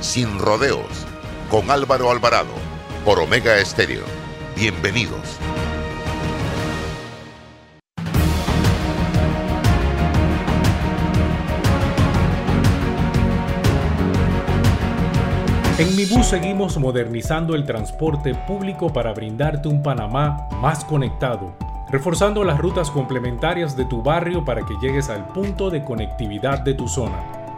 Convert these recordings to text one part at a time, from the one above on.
Sin Rodeos con Álvaro Alvarado por Omega Estéreo. Bienvenidos. En Mi Bus seguimos modernizando el transporte público para brindarte un Panamá más conectado, reforzando las rutas complementarias de tu barrio para que llegues al punto de conectividad de tu zona.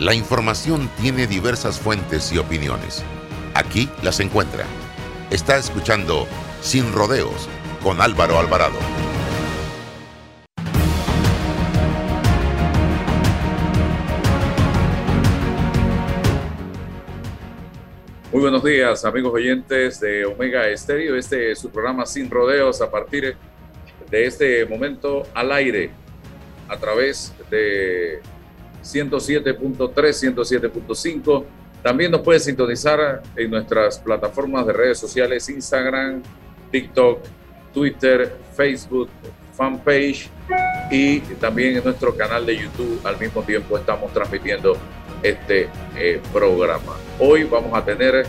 La información tiene diversas fuentes y opiniones. Aquí las encuentra. Está escuchando Sin Rodeos con Álvaro Alvarado. Muy buenos días, amigos oyentes de Omega Estéreo. Este es su programa Sin Rodeos a partir de este momento al aire a través de 107.3, 107.5. También nos puede sintonizar en nuestras plataformas de redes sociales, Instagram, TikTok, Twitter, Facebook, fanpage y también en nuestro canal de YouTube. Al mismo tiempo estamos transmitiendo este eh, programa. Hoy vamos a tener,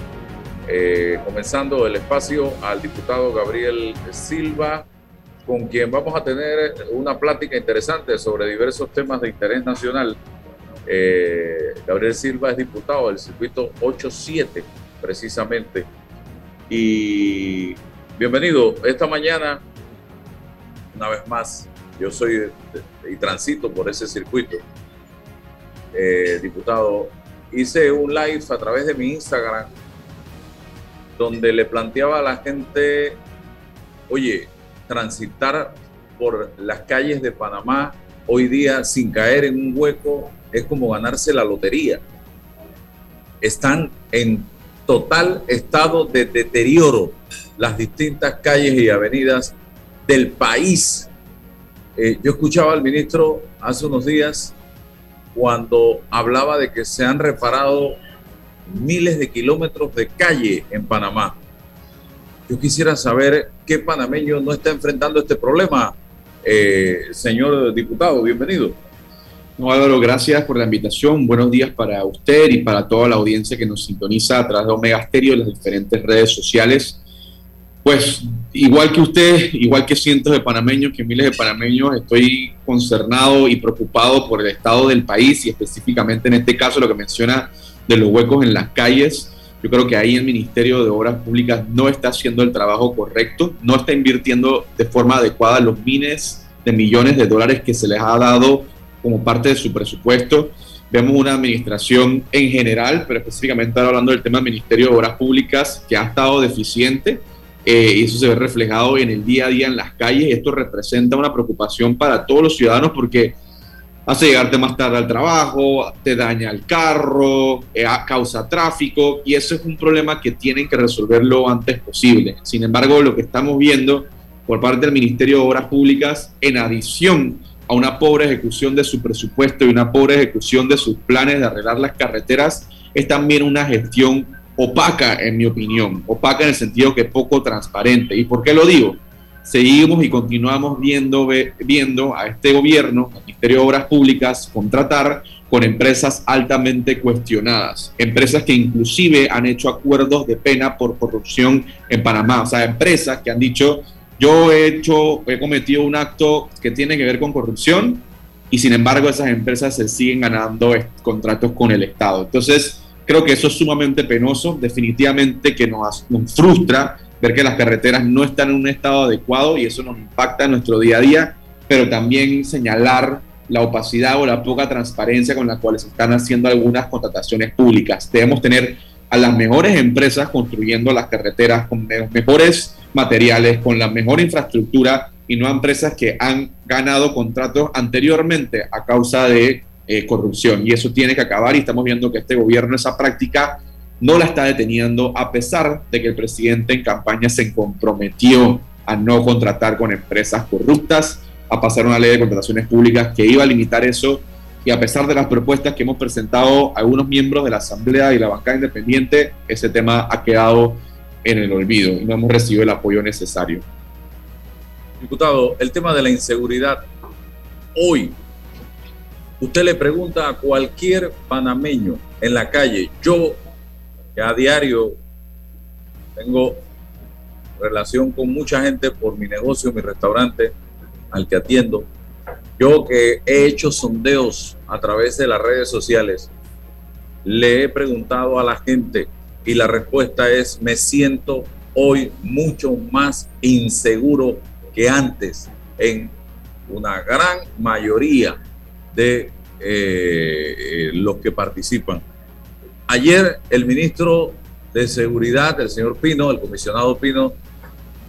eh, comenzando el espacio, al diputado Gabriel Silva, con quien vamos a tener una plática interesante sobre diversos temas de interés nacional eh, Gabriel Silva es diputado del circuito 87, precisamente. Y bienvenido. Esta mañana, una vez más, yo soy y transito por ese circuito, eh, diputado. Hice un live a través de mi Instagram donde le planteaba a la gente, oye, transitar por las calles de Panamá hoy día sin caer en un hueco es como ganarse la lotería. Están en total estado de deterioro las distintas calles y avenidas del país. Eh, yo escuchaba al ministro hace unos días cuando hablaba de que se han reparado miles de kilómetros de calle en Panamá. Yo quisiera saber qué panameño no está enfrentando este problema. Eh, señor diputado, bienvenido. No, Álvaro, gracias por la invitación. Buenos días para usted y para toda la audiencia que nos sintoniza a través de Omega Stereo y las diferentes redes sociales. Pues igual que usted, igual que cientos de panameños, que miles de panameños, estoy concernado y preocupado por el estado del país y específicamente en este caso lo que menciona de los huecos en las calles. Yo creo que ahí el Ministerio de Obras Públicas no está haciendo el trabajo correcto, no está invirtiendo de forma adecuada los miles de millones de dólares que se les ha dado como parte de su presupuesto. Vemos una administración en general, pero específicamente hablando del tema del Ministerio de Obras Públicas, que ha estado deficiente eh, y eso se ve reflejado en el día a día en las calles. Y esto representa una preocupación para todos los ciudadanos porque hace llegarte más tarde al trabajo, te daña el carro, eh, causa tráfico y eso es un problema que tienen que resolver lo antes posible. Sin embargo, lo que estamos viendo por parte del Ministerio de Obras Públicas, en adición a una pobre ejecución de su presupuesto y una pobre ejecución de sus planes de arreglar las carreteras, es también una gestión opaca, en mi opinión, opaca en el sentido que poco transparente. ¿Y por qué lo digo? Seguimos y continuamos viendo, viendo a este gobierno, al Ministerio de Obras Públicas, contratar con empresas altamente cuestionadas, empresas que inclusive han hecho acuerdos de pena por corrupción en Panamá, o sea, empresas que han dicho, yo he hecho, he cometido un acto que tiene que ver con corrupción y sin embargo esas empresas se siguen ganando contratos con el Estado. Entonces, creo que eso es sumamente penoso, definitivamente que nos, nos frustra ver que las carreteras no están en un estado adecuado y eso nos impacta en nuestro día a día, pero también señalar la opacidad o la poca transparencia con la cual se están haciendo algunas contrataciones públicas. Debemos tener a las mejores empresas construyendo las carreteras con los mejores materiales, con la mejor infraestructura y no a empresas que han ganado contratos anteriormente a causa de eh, corrupción. Y eso tiene que acabar y estamos viendo que este gobierno esa práctica no la está deteniendo a pesar de que el presidente en campaña se comprometió a no contratar con empresas corruptas a pasar una ley de contrataciones públicas que iba a limitar eso y a pesar de las propuestas que hemos presentado algunos miembros de la Asamblea y la bancada independiente, ese tema ha quedado en el olvido y no hemos recibido el apoyo necesario. Diputado, el tema de la inseguridad, hoy usted le pregunta a cualquier panameño en la calle, yo que a diario tengo relación con mucha gente por mi negocio, mi restaurante, al que atiendo, yo que he hecho sondeos a través de las redes sociales, le he preguntado a la gente y la respuesta es, me siento hoy mucho más inseguro que antes en una gran mayoría de eh, los que participan. Ayer el ministro de Seguridad, el señor Pino, el comisionado Pino,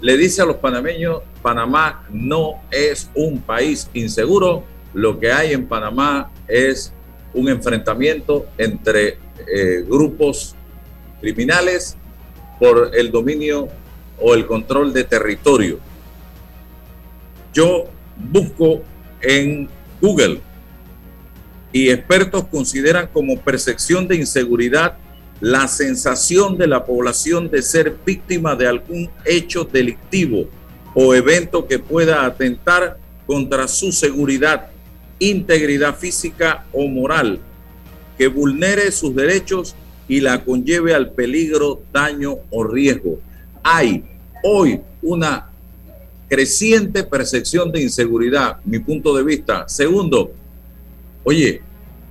le dice a los panameños, Panamá no es un país inseguro, lo que hay en Panamá es un enfrentamiento entre eh, grupos criminales por el dominio o el control de territorio. Yo busco en Google y expertos consideran como percepción de inseguridad la sensación de la población de ser víctima de algún hecho delictivo o evento que pueda atentar contra su seguridad, integridad física o moral, que vulnere sus derechos y la conlleve al peligro, daño o riesgo. Hay hoy una creciente percepción de inseguridad, mi punto de vista. Segundo, oye,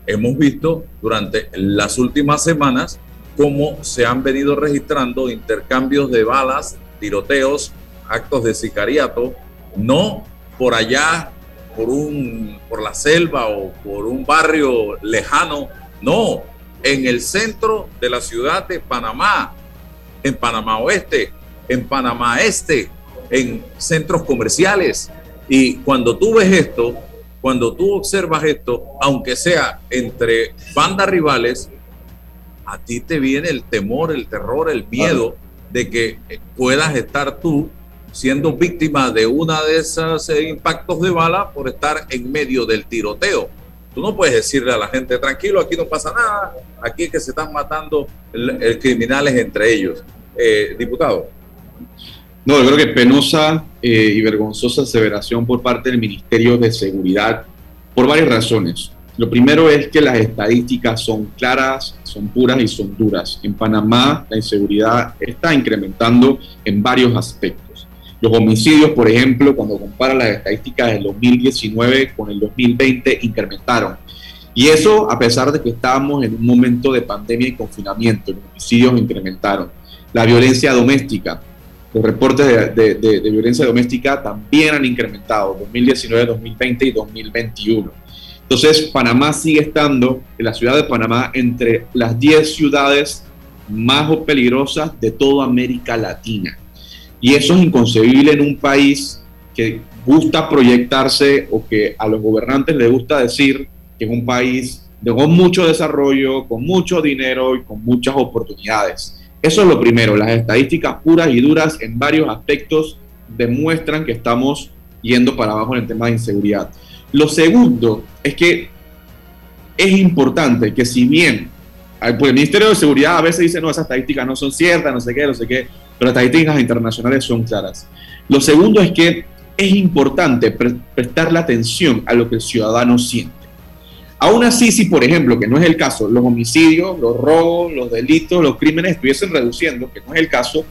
hemos visto durante las últimas semanas cómo se han venido registrando intercambios de balas, tiroteos, actos de sicariato, no por allá, por, un, por la selva o por un barrio lejano, no, en el centro de la ciudad de Panamá, en Panamá Oeste, en Panamá Este, en centros comerciales. Y cuando tú ves esto, cuando tú observas esto, aunque sea entre bandas rivales, a ti te viene el temor, el terror, el miedo de que puedas estar tú siendo víctima de una de esas eh, impactos de bala por estar en medio del tiroteo. Tú no puedes decirle a la gente, tranquilo, aquí no pasa nada, aquí es que se están matando criminales entre ellos. Eh, diputado. No, yo creo que penosa eh, y vergonzosa aseveración por parte del Ministerio de Seguridad por varias razones. Lo primero es que las estadísticas son claras, son puras y son duras. En Panamá la inseguridad está incrementando en varios aspectos. Los homicidios, por ejemplo, cuando compara las estadísticas del 2019 con el 2020, incrementaron. Y eso a pesar de que estábamos en un momento de pandemia y confinamiento, los homicidios incrementaron. La violencia doméstica, los reportes de, de violencia doméstica también han incrementado 2019, 2020 y 2021 entonces, Panamá sigue estando, en la ciudad de Panamá, entre las 10 ciudades más peligrosas de toda América Latina. Y eso es inconcebible en un país que gusta proyectarse o que a los gobernantes les gusta decir que es un país de, con mucho desarrollo, con mucho dinero y con muchas oportunidades. Eso es lo primero. Las estadísticas puras y duras en varios aspectos demuestran que estamos yendo para abajo en el tema de inseguridad. Lo segundo es que es importante que si bien pues el Ministerio de Seguridad a veces dice, no, esas estadísticas no son ciertas, no sé qué, no sé qué, pero las estadísticas internacionales son claras. Lo segundo es que es importante prestarle atención a lo que el ciudadano siente. Aún así, si por ejemplo, que no es el caso, los homicidios, los robos, los delitos, los crímenes estuviesen reduciendo, que no es el caso,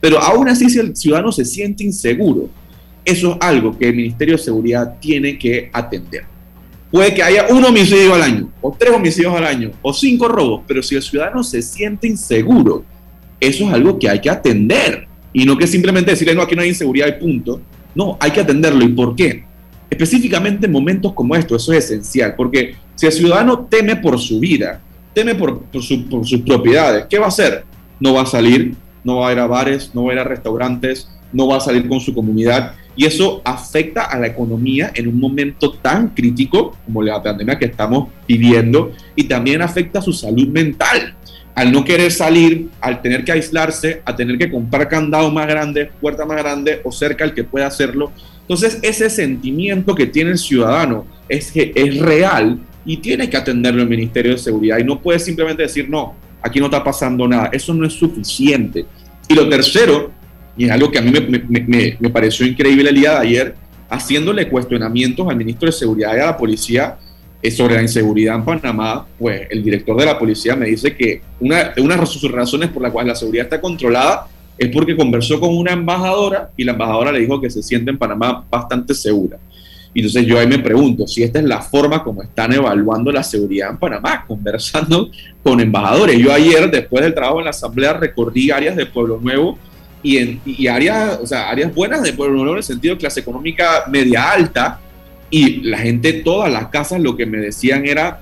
pero aún así si el ciudadano se siente inseguro, eso es algo que el Ministerio de Seguridad tiene que atender. Puede que haya un homicidio al año, o tres homicidios al año, o cinco robos, pero si el ciudadano se siente inseguro, eso es algo que hay que atender. Y no que simplemente decirle, no, aquí no hay inseguridad y punto. No, hay que atenderlo. ¿Y por qué? Específicamente en momentos como estos, eso es esencial, porque si el ciudadano teme por su vida, teme por, por, sus propiedades, ¿qué va a hacer? No va a salir, no va a ir a bares, no va a ir a restaurantes, no va a salir con su comunidad. Y eso afecta a la economía en un momento tan crítico como la pandemia que estamos viviendo y también afecta a su salud mental. Al no querer salir, al tener que aislarse, a tener que comprar candado más grande, puerta más grande o cerca al que pueda hacerlo. Entonces ese sentimiento que tiene el ciudadano es que es real y tiene que atenderlo el Ministerio de Seguridad y no puede simplemente decir, no, aquí no está pasando nada. Eso no es suficiente. Y lo tercero, y es algo que a mí me, me, pareció increíble el día de ayer, haciéndole cuestionamientos al ministro de Seguridad y a la policía eh, sobre la inseguridad en Panamá, pues el director de la policía me dice que una, una de sus razones por las cuales la seguridad está controlada es porque conversó con una embajadora y la embajadora le dijo que se siente en Panamá bastante segura. Y entonces yo ahí me pregunto si esta es la forma como están evaluando la seguridad en Panamá, conversando con embajadores. Yo ayer, después del trabajo en la asamblea, recorrí áreas de Pueblo Nuevo y, áreas buenas de Pueblo Nuevo en el sentido de clase económica media alta. Y la gente, todas las casas, lo que me decían era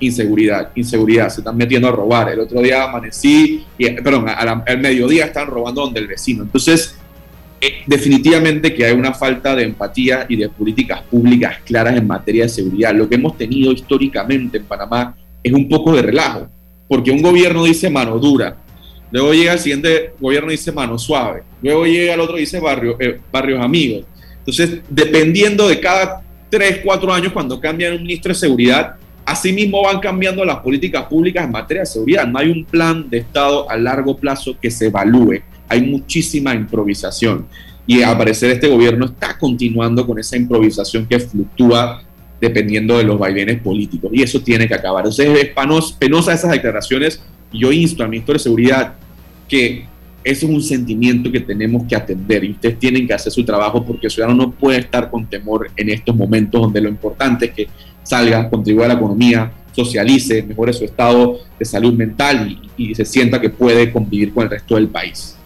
inseguridad, inseguridad, se están metiendo a robar. El otro día amanecí, y, perdón, al mediodía están robando donde el vecino. Entonces, eh, definitivamente que hay una falta de empatía y de políticas públicas claras en materia de seguridad. Lo que hemos tenido históricamente en Panamá es un poco de relajo, porque un gobierno dice mano dura, luego llega el siguiente gobierno y dice mano suave, luego llega el otro y dice barrio, eh, barrios amigos. Entonces, dependiendo de cada tres, cuatro años, cuando cambian un ministro de seguridad, Asimismo van cambiando las políticas públicas en materia de seguridad. No hay un plan de Estado a largo plazo que se evalúe hay muchísima improvisación. Y al parecer este gobierno está continuando con esa improvisación que fluctúa dependiendo de los vaivenes políticos. Y eso tiene que acabar. Entonces es penosa esas declaraciones. Yo insto al ministro de Seguridad que eso es un sentimiento que tenemos que atender y ustedes tienen que hacer su trabajo porque el ciudadano no puede estar con temor en estos momentos donde lo importante es que salga, contribuya a la economía, socialice, mejore su estado de salud mental y, y se sienta que puede convivir con el resto del país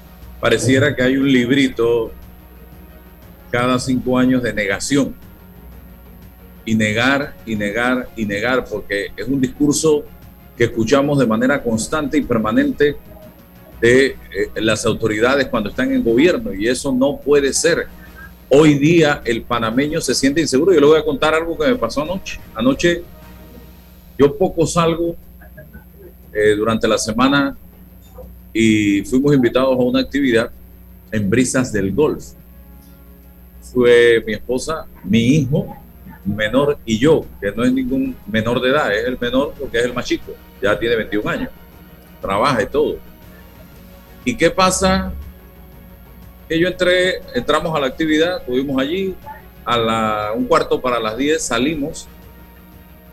pareciera que hay un librito cada cinco años de negación. Y negar, y negar, y negar, porque es un discurso que escuchamos de manera constante y permanente de eh, las autoridades cuando están en gobierno, y eso no puede ser. Hoy día el panameño se siente inseguro. Yo le voy a contar algo que me pasó anoche. Anoche yo poco salgo eh, durante la semana y fuimos invitados a una actividad en Brisas del Golf. Fue mi esposa, mi hijo menor y yo, que no es ningún menor de edad, es el menor porque es el más chico, ya tiene 21 años, trabaja y todo. ¿Y qué pasa? Que yo entré, entramos a la actividad, estuvimos allí, a la, un cuarto para las 10 salimos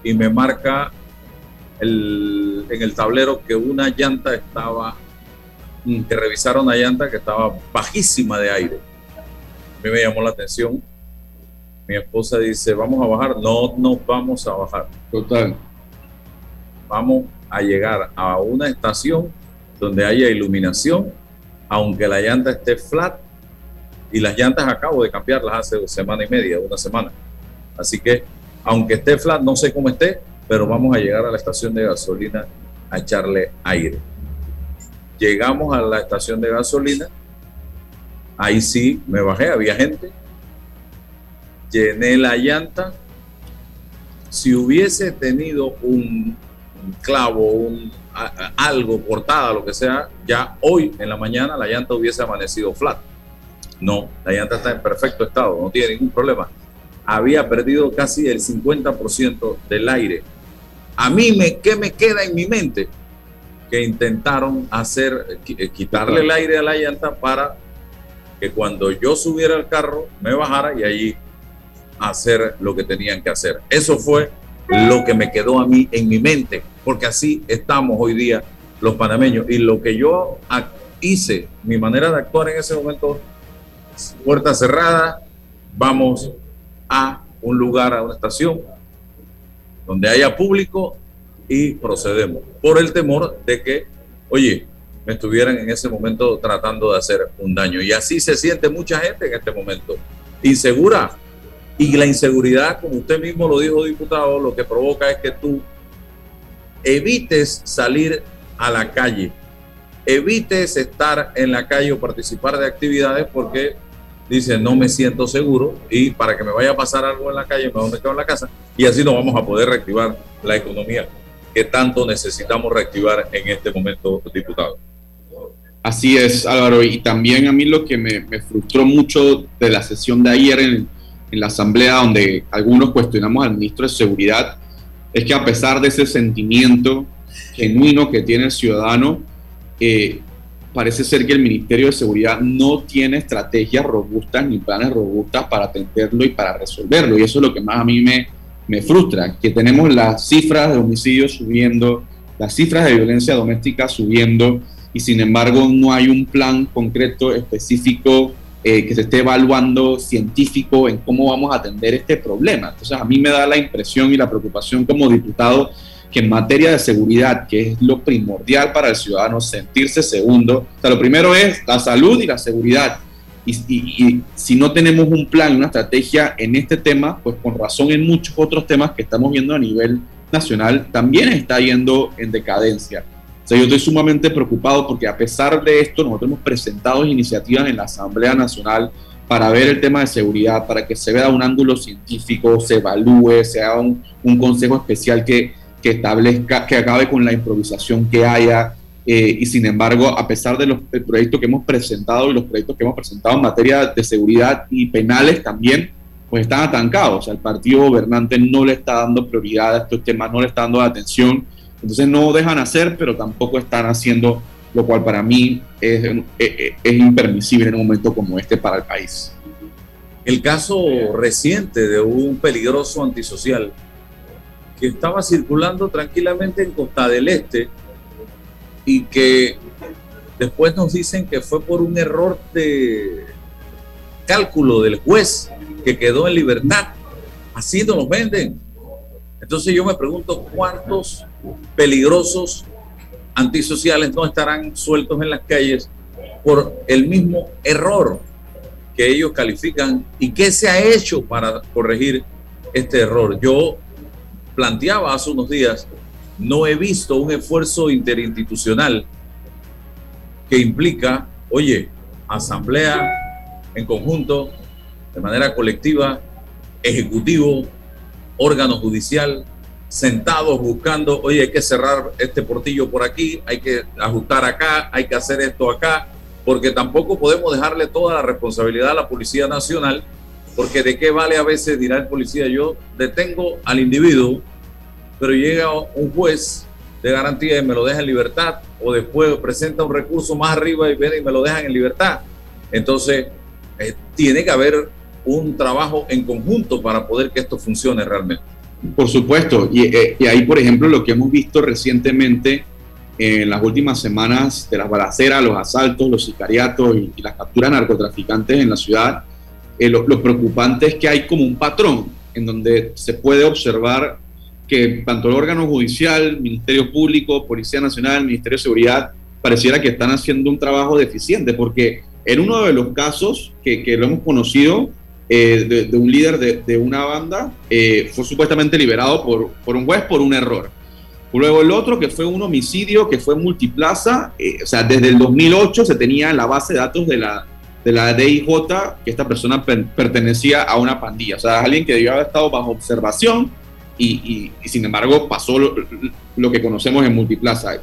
y me marca el, en el tablero que una llanta estaba que revisaron la llanta que estaba bajísima de aire. A mí me llamó la atención. Mi esposa dice, vamos a bajar. No, no vamos a bajar. Total. Vamos a llegar a una estación donde haya iluminación, aunque la llanta esté flat. Y las llantas acabo de cambiarlas hace semana y media, una semana. Así que, aunque esté flat, no sé cómo esté, pero vamos a llegar a la estación de gasolina a echarle aire. Llegamos a la estación de gasolina, ahí sí me bajé, había gente, llené la llanta. Si hubiese tenido un, clavo, un, algo cortada, lo que sea, ya hoy en la mañana la llanta hubiese amanecido flat. No, la llanta está en perfecto estado, no tiene ningún problema. Había perdido casi el 50% del aire. A mí, me, ¿qué me queda en mi mente? que intentaron hacer, eh, quitarle el aire a la llanta para que cuando yo subiera al carro me bajara y allí hacer lo que tenían que hacer. Eso fue lo que me quedó a mí en mi mente, porque así estamos hoy día los panameños. Y lo que yo hice, mi manera de actuar en ese momento, puerta cerrada, vamos a un lugar, a una estación, donde haya público y procedemos, por el temor de que, oye, me estuvieran en ese momento tratando de hacer un daño. Y así se siente mucha gente en este momento, insegura. Y la inseguridad, como usted mismo lo dijo, diputado, lo que provoca es que tú evites salir a la calle, evites estar en la calle o participar de actividades porque dice no me siento seguro y para que me vaya a pasar algo en la calle me voy a en la casa y así no vamos a poder reactivar la economía que tanto necesitamos reactivar en este momento, diputado. Así es, Álvaro, y también a mí lo que me, frustró mucho de la sesión de ayer en la Asamblea, donde algunos cuestionamos al ministro de Seguridad, es que a pesar de ese sentimiento genuino que tiene el ciudadano, eh, parece ser que el Ministerio de Seguridad no tiene estrategias robustas ni planes robustas para atenderlo y para resolverlo. Y eso es lo que más a mí me, me frustra, que tenemos las cifras de homicidios subiendo, las cifras de violencia doméstica subiendo, y sin embargo no hay un plan concreto, específico, eh, que se esté evaluando científico en cómo vamos a atender este problema. Entonces a mí me da la impresión y la preocupación como diputado que en materia de seguridad, que es lo primordial para el ciudadano, sentirse segundo, o sea, lo primero es la salud y la seguridad. Y, si no tenemos un plan, una estrategia en este tema, pues con razón en muchos otros temas que estamos viendo a nivel nacional, también está yendo en decadencia. O sea, yo estoy sumamente preocupado porque a pesar de esto, nosotros hemos presentado iniciativas en la Asamblea Nacional para ver el tema de seguridad, para que se vea un ángulo científico, se evalúe, se haga un, un consejo especial que, que establezca, que acabe con la improvisación que haya. Eh, y sin embargo, a pesar de los proyectos que hemos presentado y los proyectos que hemos presentado en materia de seguridad y penales también, pues están atancados. O sea, el partido gobernante no le está dando prioridad a estos temas, no le está dando atención. Entonces no dejan hacer, pero tampoco están haciendo, lo cual para mí es, es, es impermisible en un momento como este para el país. El caso reciente de un peligroso antisocial que estaba circulando tranquilamente en Costa del Este y que después nos dicen que fue por un error de cálculo del juez que quedó en libertad. Así nos venden. Entonces yo me pregunto cuántos peligrosos antisociales no estarán sueltos en las calles por el mismo error que ellos califican y qué se ha hecho para corregir este error. Yo planteaba hace unos días, no he visto un esfuerzo interinstitucional que implica, oye, asamblea en conjunto, de manera colectiva, ejecutivo, órgano judicial, sentados buscando, oye, hay que cerrar este portillo por aquí, hay que ajustar acá, hay que hacer esto acá, porque tampoco podemos dejarle toda la responsabilidad a la Policía Nacional porque de qué vale a veces, dirá el policía, yo detengo al individuo, pero llega un juez de garantía y me lo deja en libertad, o después presenta un recurso más arriba y viene y me lo dejan en libertad. Entonces, eh, tiene que haber un trabajo en conjunto para poder que esto funcione realmente. Por supuesto, y, eh, y ahí, por ejemplo, lo que hemos visto recientemente en las últimas semanas de las balaceras, los asaltos, los sicariatos y, las capturas narcotraficantes en la ciudad, eh, lo, preocupante es que hay como un patrón en donde se puede observar que tanto el órgano judicial, Ministerio Público, Policía Nacional, Ministerio de Seguridad, pareciera que están haciendo un trabajo deficiente, porque en uno de los casos que, que lo hemos conocido, eh, de, un líder de, una banda, eh, fue supuestamente liberado por, un juez por un error. Luego el otro, que fue un homicidio, que fue multiplaza, o sea, desde el 2008 se tenía en la base de datos de la, de la DIJ que esta persona pertenecía a una pandilla, o sea, alguien que debió haber estado bajo observación y, sin embargo pasó lo, que conocemos en Multiplaza.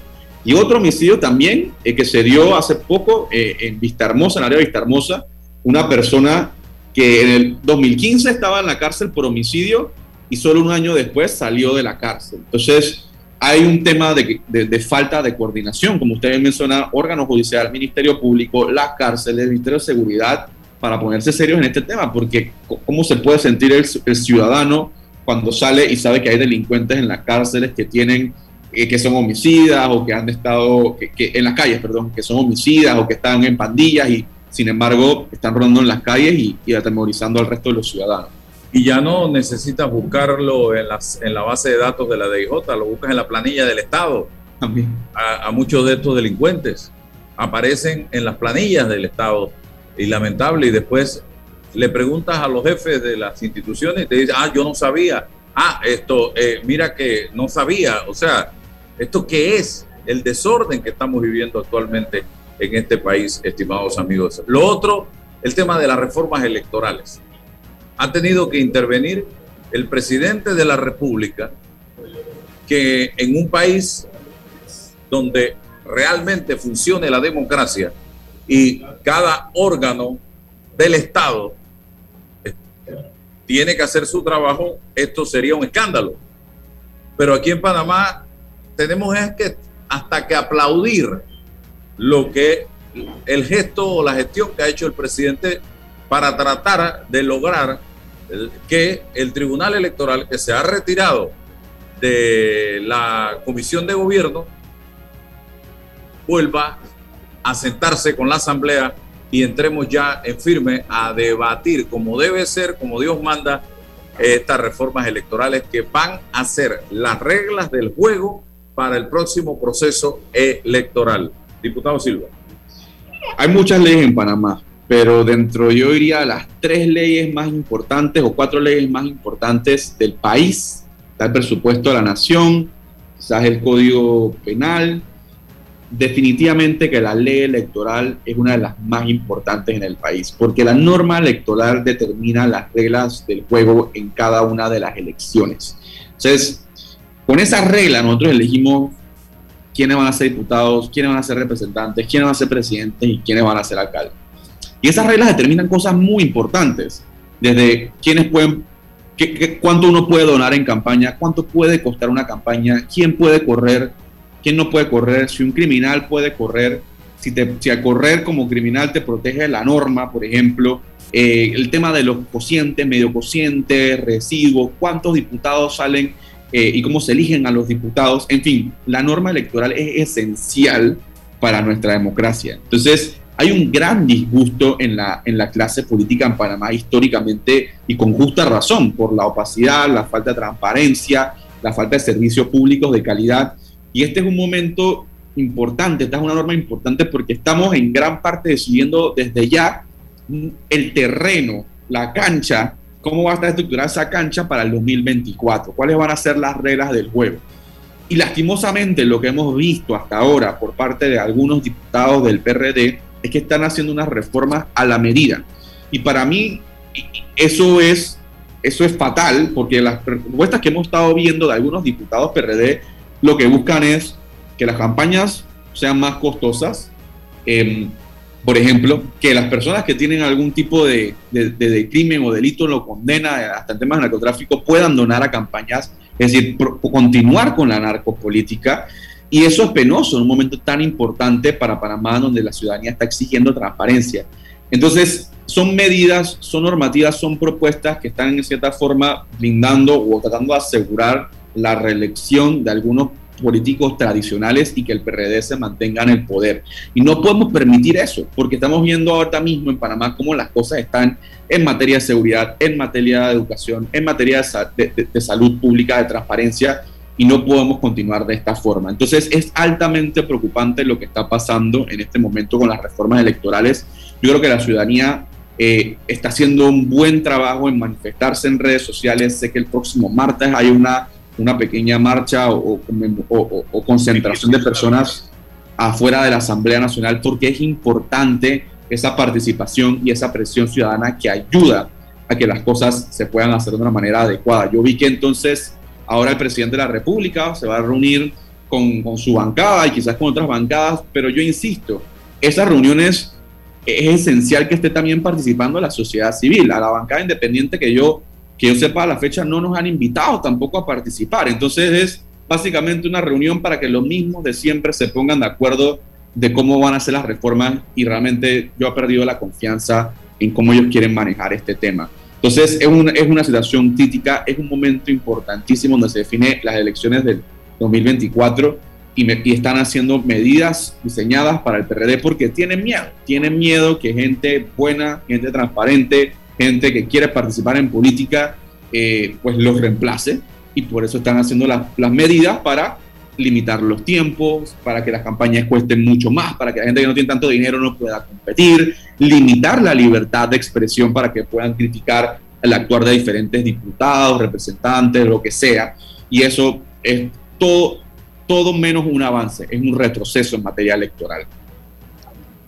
Y otro homicidio también eh, que se dio hace poco eh, en Vista Hermosa, en el área de Vista Hermosa, una persona que en el 2015 estaba en la cárcel por homicidio y solo un año después salió de la cárcel. Entonces, hay un tema de, de, falta de coordinación, como ustedes mencionan, órgano judicial, Ministerio Público, las cárceles, Ministerio de Seguridad, para ponerse serios en este tema, porque cómo se puede sentir el, ciudadano cuando sale y sabe que hay delincuentes en las cárceles que tienen eh, que son homicidas o que han estado en las calles, perdón, que son homicidas o que están en pandillas y sin embargo están rondando en las calles y, y atemorizando al resto de los ciudadanos. Y ya no necesitas buscarlo en, las, en la base de datos de la DIJ, lo buscas en la planilla del Estado. También. A, a muchos de estos delincuentes aparecen en las planillas del Estado y lamentable y después le preguntas a los jefes de las instituciones y te dicen, ah, yo no sabía, ah, esto, eh, mira que no sabía, o sea, ¿esto qué es? El desorden que estamos viviendo actualmente en este país, estimados amigos. Lo otro, el tema de las reformas electorales. Ha tenido que intervenir el presidente de la República, que en un país donde realmente funcione la democracia y cada órgano del Estado tiene que hacer su trabajo, esto sería un escándalo. Pero aquí en Panamá tenemos que hasta que aplaudir lo que el gesto o la gestión que ha hecho el presidente para tratar de lograr que el Tribunal Electoral, que se ha retirado de la Comisión de Gobierno, vuelva a sentarse con la Asamblea y entremos ya en firme a debatir como debe ser, como Dios manda, estas reformas electorales que van a ser las reglas del juego para el próximo proceso electoral. Diputado Silva. Hay muchas leyes en Panamá, pero dentro yo diría las tres leyes más importantes o cuatro leyes más importantes del país. Está el presupuesto de la nación, quizás el código penal, definitivamente que la ley electoral es una de las más importantes en el país, porque la norma electoral determina las reglas del juego en cada una de las elecciones. Entonces, con esa regla nosotros elegimos quiénes van a ser diputados, quiénes van a ser representantes, quiénes van a ser presidentes y quiénes van a ser alcaldes. Y esas reglas determinan cosas muy importantes, desde quiénes pueden, qué, cuánto uno puede donar en campaña, cuánto puede costar una campaña, quién puede correr ¿Quién no puede correr? Si un criminal puede correr, si, te, si a correr como criminal te protege la norma, por ejemplo, eh, el tema de los cocientes, medio cocientes, residuos, cuántos diputados salen eh, y cómo se eligen a los diputados. En fin, la norma electoral es esencial para nuestra democracia. Entonces, hay un gran disgusto en la, en la clase política en Panamá históricamente y con justa razón por la opacidad, la falta de transparencia, la falta de servicios públicos de calidad y este es un momento importante, esta es una norma importante porque estamos en gran parte decidiendo desde ya el terreno, la cancha, cómo va a estar estructurada esa cancha para el 2024, cuáles van a ser las reglas del juego. Y lastimosamente lo que hemos visto hasta ahora por parte de algunos diputados del PRD es que están haciendo unas reformas a la medida. Y para mí eso es, eso es fatal porque las propuestas que hemos estado viendo de algunos diputados PRD lo que buscan es que las campañas sean más costosas. Em, por ejemplo, que las personas que tienen algún tipo de, crimen o delito lo condena hasta en temas de narcotráfico puedan donar a campañas, es decir, continuar con la narcopolítica. Y eso es penoso en un momento tan importante para Panamá, donde la ciudadanía está exigiendo transparencia. Entonces, son medidas, son normativas, son propuestas que están en cierta forma blindando o tratando de asegurar la reelección de algunos políticos tradicionales y que el PRD se mantenga en el poder. Y no podemos permitir eso, porque estamos viendo ahora mismo en Panamá cómo las cosas están en materia de seguridad, en materia de educación, en materia de, salud pública, de transparencia, y no podemos continuar de esta forma. Entonces es altamente preocupante lo que está pasando en este momento con las reformas electorales. Yo creo que la ciudadanía eh, está haciendo un buen trabajo en manifestarse en redes sociales. Sé que el próximo martes hay una una pequeña marcha o, concentración de personas afuera de la Asamblea Nacional porque es importante esa participación y esa presión ciudadana que ayuda a que las cosas se puedan hacer de una manera adecuada. Yo vi que entonces ahora el presidente de la República se va a reunir con, con su bancada y quizás con otras bancadas, pero yo insisto, esas reuniones es esencial que esté también participando la sociedad civil, a la bancada independiente que yo que yo sepa, a la fecha no nos han invitado tampoco a participar. Entonces es básicamente una reunión para que los mismos de siempre se pongan de acuerdo de cómo van a ser las reformas y realmente yo he perdido la confianza en cómo ellos quieren manejar este tema. Entonces es una, es una situación crítica, es un momento importantísimo donde se define las elecciones del 2024 y, y, están haciendo medidas diseñadas para el PRD porque tienen miedo, tienen miedo que gente buena, gente transparente, gente que quiere participar en política, eh, pues los reemplace y por eso están haciendo las, las medidas para limitar los tiempos, para que las campañas cuesten mucho más, para que la gente que no tiene tanto dinero no pueda competir, limitar la libertad de expresión para que puedan criticar el actuar de diferentes diputados, representantes, lo que sea. Y eso es todo, todo menos un avance, es un retroceso en materia electoral.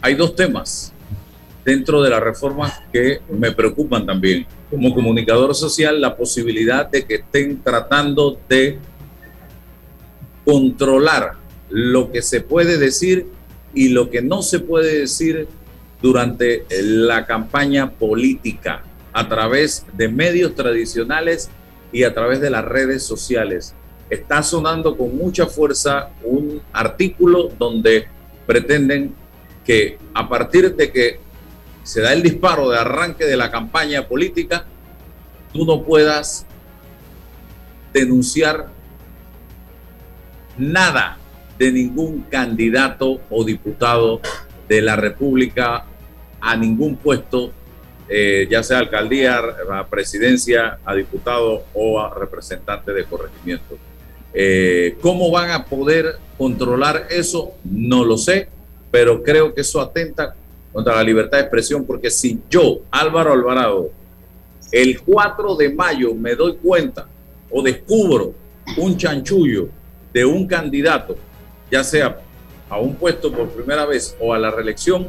Hay dos temas dentro de la reforma que me preocupan también. Como comunicador social, la posibilidad de que estén tratando de controlar lo que se puede decir y lo que no se puede decir durante la campaña política a través de medios tradicionales y a través de las redes sociales. Está sonando con mucha fuerza un artículo donde pretenden que a partir de que se da el disparo de arranque de la campaña política, tú no puedas denunciar nada de ningún candidato o diputado de la República a ningún puesto, eh, ya sea alcaldía, a presidencia, a diputado o a representante de corregimiento. Eh, ¿Cómo van a poder controlar eso? No lo sé, pero creo que eso atenta contra la libertad de expresión, porque si yo, Álvaro Alvarado, el 4 de mayo me doy cuenta o descubro un chanchullo de un candidato, ya sea a un puesto por primera vez o a la reelección,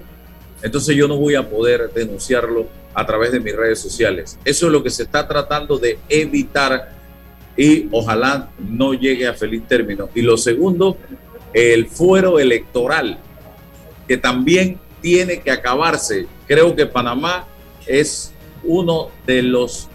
entonces yo no voy a poder denunciarlo a través de mis redes sociales. Eso es lo que se está tratando de evitar y ojalá no llegue a feliz término. Y lo segundo, el fuero electoral, que también tiene que acabarse. Creo que Panamá es uno de los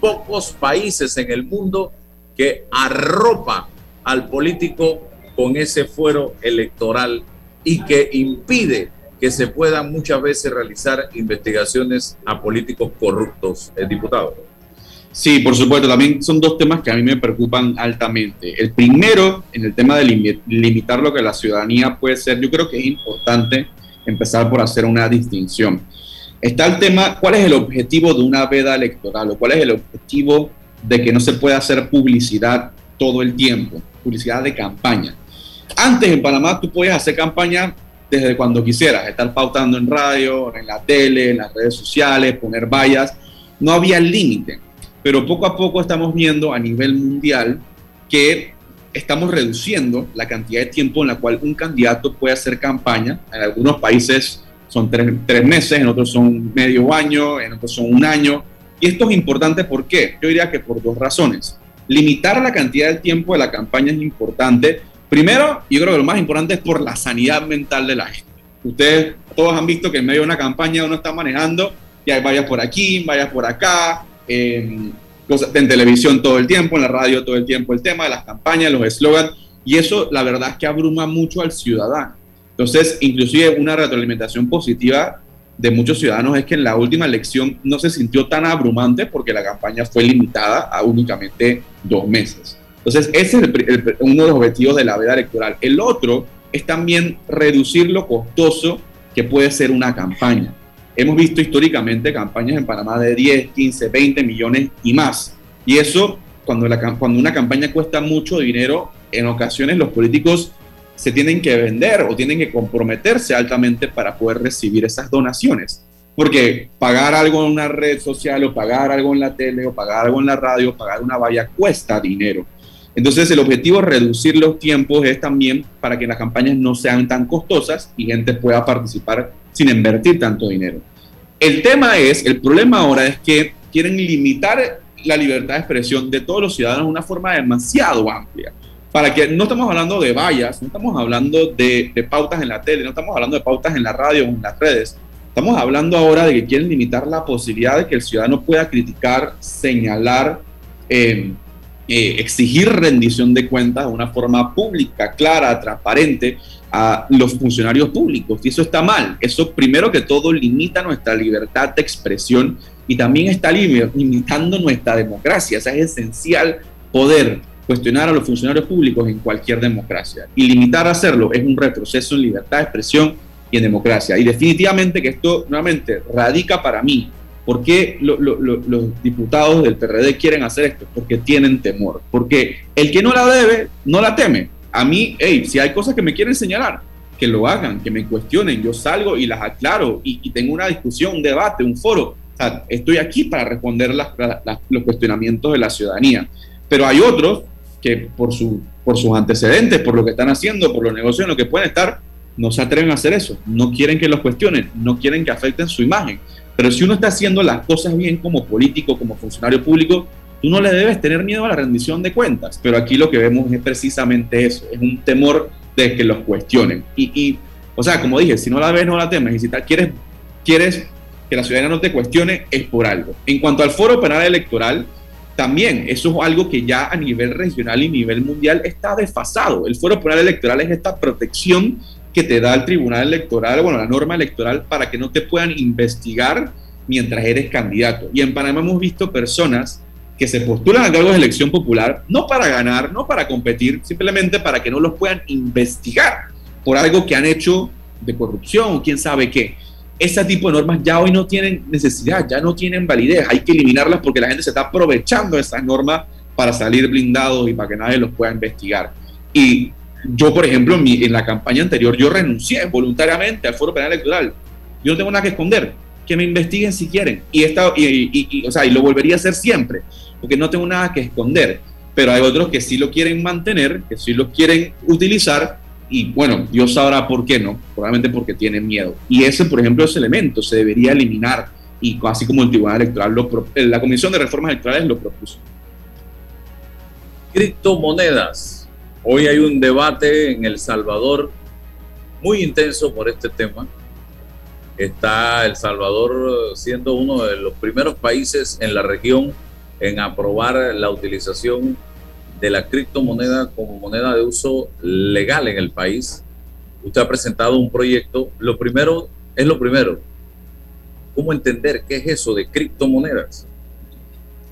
pocos países en el mundo que arropa al político con ese fuero electoral y que impide que se puedan muchas veces realizar investigaciones a políticos corruptos, eh, diputado. Sí, por supuesto, también son dos temas que a mí me preocupan altamente. El primero, en el tema de limitar lo que la ciudadanía puede ser, yo creo que es importante empezar por hacer una distinción. Está el tema, ¿cuál es el objetivo de una veda electoral o cuál es el objetivo de que no se pueda hacer publicidad todo el tiempo? publicidad de campaña. Antes en Panamá tú podías hacer campaña desde cuando quisieras, estar pautando en radio, en la tele, en las redes sociales, poner vallas, no había límite. Pero poco a poco estamos viendo a nivel mundial que estamos reduciendo la cantidad de tiempo en la cual un candidato puede hacer campaña. En algunos países son tres, meses, en otros son medio año, en otros son un año. Y esto es importante, ¿por qué? Yo diría que por dos razones limitar la cantidad de tiempo de la campaña es importante. Primero, yo creo que lo más importante es por la sanidad mental de la gente. Ustedes todos han visto que en medio de una campaña uno está manejando y hay vayas por aquí, vayas por acá, en, televisión todo el tiempo, en la radio todo el tiempo, el tema de las campañas, los eslogans, y eso la verdad es que abruma mucho al ciudadano. Entonces, inclusive una retroalimentación positiva de muchos ciudadanos es que en la última elección no se sintió tan abrumante porque la campaña fue limitada a únicamente dos meses. Entonces, ese es uno de los objetivos de la veda electoral. El otro es también reducir lo costoso que puede ser una campaña. Hemos visto históricamente campañas en Panamá de 10, 15, 20 millones y más. Y eso, cuando, la, cuando una campaña cuesta mucho dinero, en ocasiones los políticos se tienen que vender o tienen que comprometerse altamente para poder recibir esas donaciones. Porque pagar algo en una red social o pagar algo en la tele o pagar algo en la radio, pagar una valla cuesta dinero. Entonces el objetivo de reducir los tiempos es también para que las campañas no sean tan costosas y gente pueda participar sin invertir tanto dinero. El tema es, el problema ahora es que quieren limitar la libertad de expresión de todos los ciudadanos de una forma demasiado amplia para que no estamos hablando de vallas, no estamos hablando de, pautas en la tele, no estamos hablando de pautas en la radio o en las redes. Estamos hablando ahora de que quieren limitar la posibilidad de que el ciudadano pueda criticar, señalar, em, eh, exigir rendición de cuentas de una forma pública, clara, transparente a los funcionarios públicos. Y eso está mal. Eso primero que todo limita nuestra libertad de expresión y también está limitando nuestra democracia. Es esencial poder cuestionar a los funcionarios públicos en cualquier democracia. Y limitar a hacerlo es un retroceso en libertad de expresión y en democracia. Y definitivamente que esto nuevamente radica para mí. ¿Por qué los diputados del PRD quieren hacer esto? Porque tienen temor. Porque el que no la debe, no la teme. A mí, hey, si hay cosas que me quieren señalar, que lo hagan, que me cuestionen. Yo salgo y las aclaro y, tengo una discusión, un debate, un foro. estoy aquí para responder los cuestionamientos de la ciudadanía. Pero hay otros que por, por sus antecedentes, por lo que están haciendo, por los negocios en los que pueden estar, no se atreven a hacer eso. No quieren que los cuestionen, no quieren que afecten su imagen. Pero si uno está haciendo las cosas bien como político, como funcionario público, tú no le debes tener miedo a la rendición de cuentas. Pero aquí lo que vemos es precisamente eso, es un temor de que los cuestionen. Y, o sea, como dije, si no la ves, no la temes. Y si quieres, quieres que la ciudadanía no te cuestione, es por algo. En cuanto al foro penal electoral, también eso es algo que ya a nivel regional y nivel mundial está desfasado. El Foro Penal Electoral es esta protección que te da el Tribunal Electoral, bueno, la norma electoral para que no te puedan investigar mientras eres candidato. Y en Panamá hemos visto personas que se postulan a cargos de elección popular, no para ganar, no para competir, simplemente para que no los puedan investigar por algo que han hecho de corrupción o quién sabe qué ese tipo de normas ya hoy no tienen necesidad, ya no tienen validez, hay que eliminarlas porque la gente se está aprovechando de esas normas para salir blindados y para que nadie los pueda investigar. Y yo, por ejemplo, en, la campaña anterior, yo renuncié voluntariamente al Foro Penal Electoral. Yo no tengo nada que esconder, que me investiguen si quieren. Y, esta, y, o sea, y lo volvería a hacer siempre, porque no tengo nada que esconder. Pero hay otros que sí lo quieren mantener, que sí lo quieren utilizar y bueno, Dios sabrá por qué no, probablemente porque tiene miedo. Y ese, por ejemplo, ese elemento se debería eliminar y así como el Tribunal Electoral, lo, eh, la Comisión de Reformas Electorales lo propuso. Criptomonedas. Hoy hay un debate en El Salvador muy intenso por este tema. Está El Salvador siendo uno de los primeros países en la región en aprobar la utilización de la criptomoneda como moneda de uso legal en el país. Usted ha presentado un proyecto. Lo primero es lo primero. ¿Cómo entender qué es eso de criptomonedas?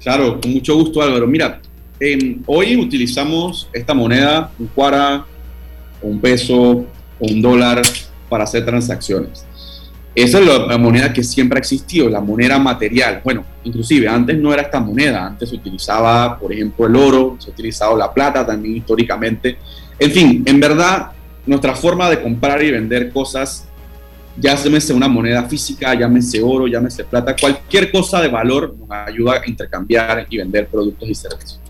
Claro, con mucho gusto Álvaro. Mira, hoy utilizamos esta moneda, un cuara, un peso, un dólar para hacer transacciones. Esa es la, moneda que siempre ha existido, la moneda material. Bueno, inclusive antes no era esta moneda, antes se utilizaba, por ejemplo, el oro, se ha utilizado la plata también históricamente. En fin, en verdad, nuestra forma de comprar y vender cosas, ya llámese una moneda física, llámese oro, llámese plata, cualquier cosa de valor nos ayuda a intercambiar y vender productos y servicios.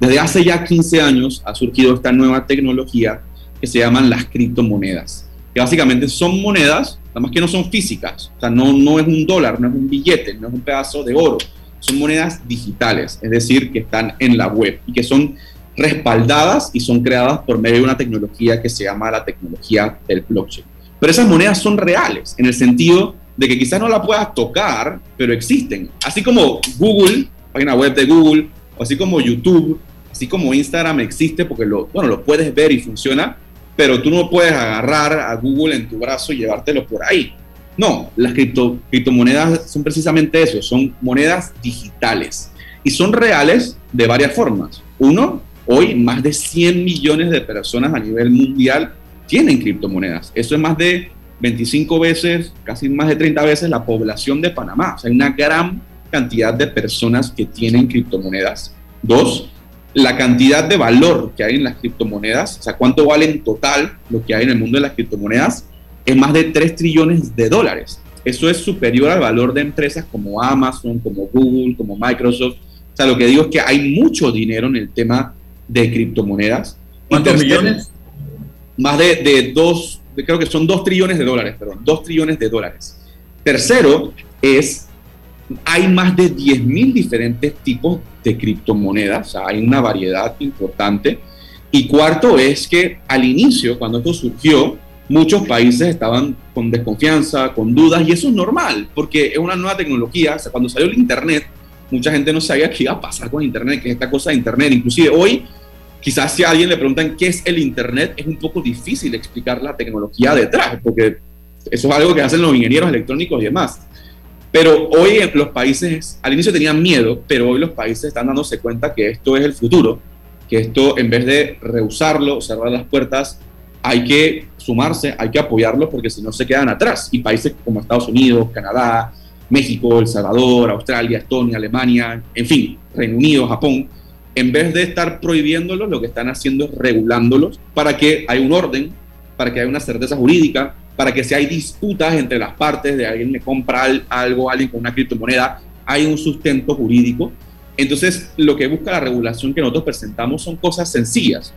Desde hace ya 15 años ha surgido esta nueva tecnología que se llaman las criptomonedas, que básicamente son monedas nada más que no son físicas, o sea, no, no es un dólar, no es un billete, no es un pedazo de oro, son monedas digitales, es decir, que están en la web y que son respaldadas y son creadas por medio de una tecnología que se llama la tecnología del blockchain. Pero esas monedas son reales, en el sentido de que quizás no la puedas tocar, pero existen. Así como Google, página web de Google, así como YouTube, así como Instagram existe porque lo, bueno, lo puedes ver y funciona, pero tú no puedes agarrar a Google en tu brazo y llevártelo por ahí. No, las cripto, criptomonedas son precisamente eso, son monedas digitales y son reales de varias formas. Uno, hoy más de 100 millones de personas a nivel mundial tienen criptomonedas. Eso es más de 25 veces, casi más de 30 veces la población de Panamá. O sea, hay una gran cantidad de personas que tienen criptomonedas. Dos, la cantidad de valor que hay en las criptomonedas, o sea, cuánto vale en total lo que hay en el mundo de las criptomonedas, es más de 3 trillones de dólares. Eso es superior al valor de empresas como Amazon, como Google, como Microsoft. O sea, lo que digo es que hay mucho dinero en el tema de criptomonedas. ¿Cuántos millones? Más de, de dos, creo que son 2 trillones de dólares, perdón, 2 trillones de dólares. Tercero es hay más de 10.000 diferentes tipos de criptomonedas, hay una variedad importante. Y cuarto es que al inicio, cuando esto surgió, muchos países estaban con desconfianza, con dudas, y eso es normal, porque es una nueva tecnología. O sea, cuando salió el Internet, mucha gente no sabía qué iba a pasar con Internet, qué es esta cosa de Internet. Inclusive hoy, quizás si a alguien le preguntan qué es el Internet, es un poco difícil explicar la tecnología detrás, porque eso es algo que hacen los ingenieros electrónicos y demás. Pero hoy los países, al inicio tenían miedo, pero hoy los países están dándose cuenta que esto es el futuro, que esto en vez de rehusarlo, cerrar las puertas, hay que sumarse, hay que apoyarlo porque si no se quedan atrás. Y países como Estados Unidos, Canadá, México, El Salvador, Australia, Estonia, Alemania, en fin, Reino Unido, Japón, en vez de estar prohibiéndolos, lo que están haciendo es regulándolos para que haya un orden, para que haya una certeza jurídica, para que si hay disputas entre las partes de alguien le compra algo alguien con una criptomoneda, hay un sustento jurídico. Entonces, lo que busca la regulación que nosotros presentamos son cosas sencillas,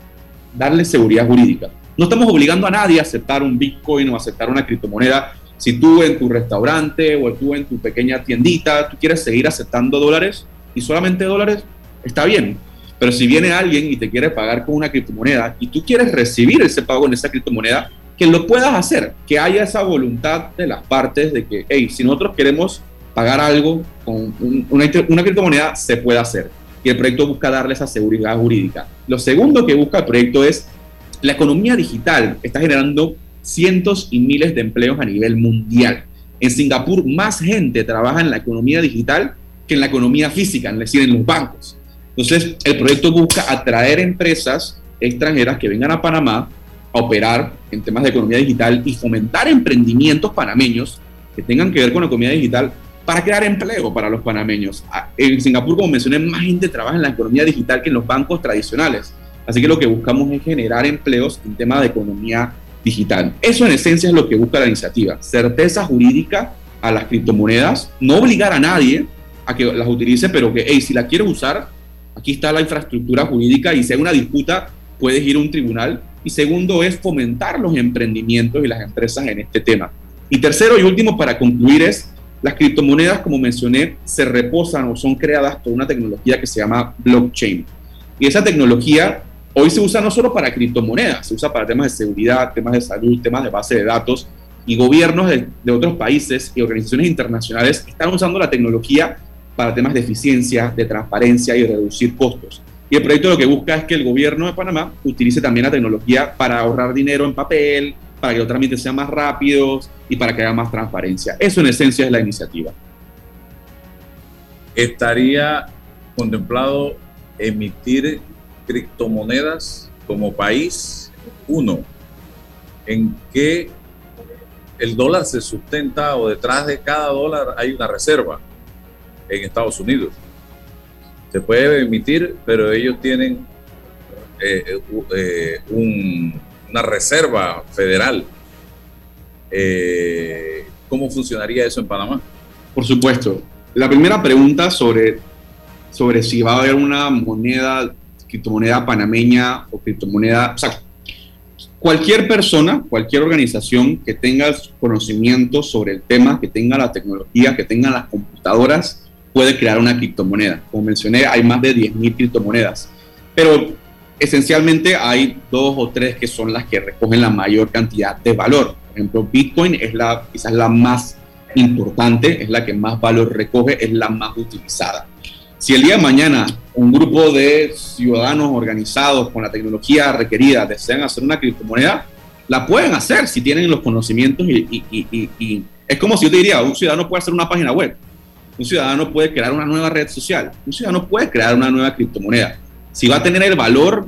darle seguridad jurídica. No estamos obligando a nadie a aceptar un Bitcoin o aceptar una criptomoneda. Si tú en tu restaurante o tú en tu pequeña tiendita, tú quieres seguir aceptando dólares y solamente dólares, está bien. Pero si viene alguien y te quiere pagar con una criptomoneda y tú quieres recibir ese pago en esa criptomoneda, que lo puedas hacer, que haya esa voluntad de las partes de que, hey, si nosotros queremos pagar algo con una, criptomoneda, se puede hacer. Y el proyecto busca darle esa seguridad jurídica. Lo segundo que busca el proyecto es la economía digital está generando cientos y miles de empleos a nivel mundial. En Singapur más gente trabaja en la economía digital que en la economía física, es decir, en los bancos. Entonces, el proyecto busca atraer empresas extranjeras que vengan a Panamá operar en temas de economía digital y fomentar emprendimientos panameños que tengan que ver con la economía digital para crear empleo para los panameños. Ah, en Singapur, como mencioné, más gente trabaja en la economía digital que en los bancos tradicionales. Así que lo que buscamos es generar empleos en tema de economía digital. Eso en esencia es lo que busca la iniciativa, certeza jurídica a las criptomonedas, no obligar a nadie a que las utilice, pero que, hey, si la quieres usar, aquí está la infraestructura jurídica y si hay una disputa, puedes ir a un tribunal. Y segundo es fomentar los emprendimientos y las empresas en este tema. Y tercero y último para concluir es, las criptomonedas, como mencioné, se reposan o son creadas por una tecnología que se llama blockchain. Y esa tecnología Hoy se usa no solo para criptomonedas, se usa para temas de seguridad, temas de salud, temas de base de datos y gobiernos de, otros países y organizaciones internacionales están usando la tecnología para temas de eficiencia, de transparencia y de reducir costos. Y el proyecto lo que busca es que el gobierno de Panamá utilice también la tecnología para ahorrar dinero en papel, para que los trámites sean más rápidos y para que haya más transparencia. Eso en esencia es la iniciativa. ¿Estaría contemplado emitir criptomonedas como país, uno, en que el dólar se sustenta o detrás de cada dólar hay una reserva en Estados Unidos. Se puede emitir, pero ellos tienen eh, eh, una reserva federal. Eh, ¿Cómo funcionaría eso en Panamá? Por supuesto. La primera pregunta sobre, sobre si va a haber una moneda criptomoneda panameña o criptomoneda, o sea, cualquier persona, cualquier organización que tenga conocimiento sobre el tema, que tenga la tecnología, que tenga las computadoras, puede crear una criptomoneda. Como mencioné, hay más de 10.000 criptomonedas, pero esencialmente hay dos o tres que son las que recogen la mayor cantidad de valor. Por ejemplo, Bitcoin es la quizás la más importante, es la que más valor recoge, es la más utilizada. Si el día de mañana un grupo de ciudadanos organizados con la tecnología requerida desean hacer una criptomoneda, la pueden hacer si tienen los conocimientos y, es como si yo te diría, un ciudadano puede hacer una página web, un ciudadano puede crear una nueva red social, un ciudadano puede crear una nueva criptomoneda. Si va a tener el valor,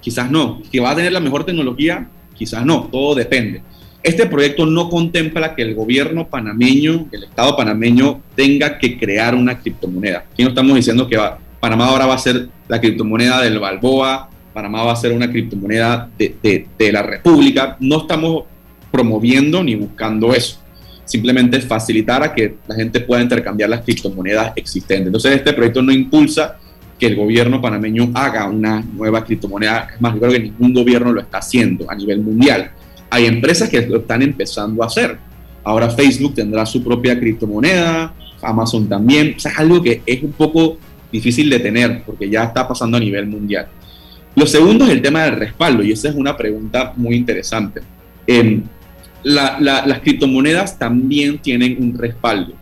quizás no. Si va a tener la mejor tecnología, quizás no. Todo depende. Este proyecto no contempla que el gobierno panameño, el Estado panameño, tenga que crear una criptomoneda. Aquí no estamos diciendo que Panamá ahora va a ser la criptomoneda del Balboa, Panamá va a ser una criptomoneda de, de la República. No estamos promoviendo ni buscando eso. Simplemente facilitar a que la gente pueda intercambiar las criptomonedas existentes. Entonces, este proyecto no impulsa que el gobierno panameño haga una nueva criptomoneda. Es más, yo creo que ningún gobierno lo está haciendo a nivel mundial hay empresas que lo están empezando a hacer. Ahora Facebook tendrá su propia criptomoneda, Amazon también. O sea, es algo que es un poco difícil de tener porque ya está pasando a nivel mundial. Lo segundo es el tema del respaldo y esa es una pregunta muy interesante. Las criptomonedas también tienen un respaldo.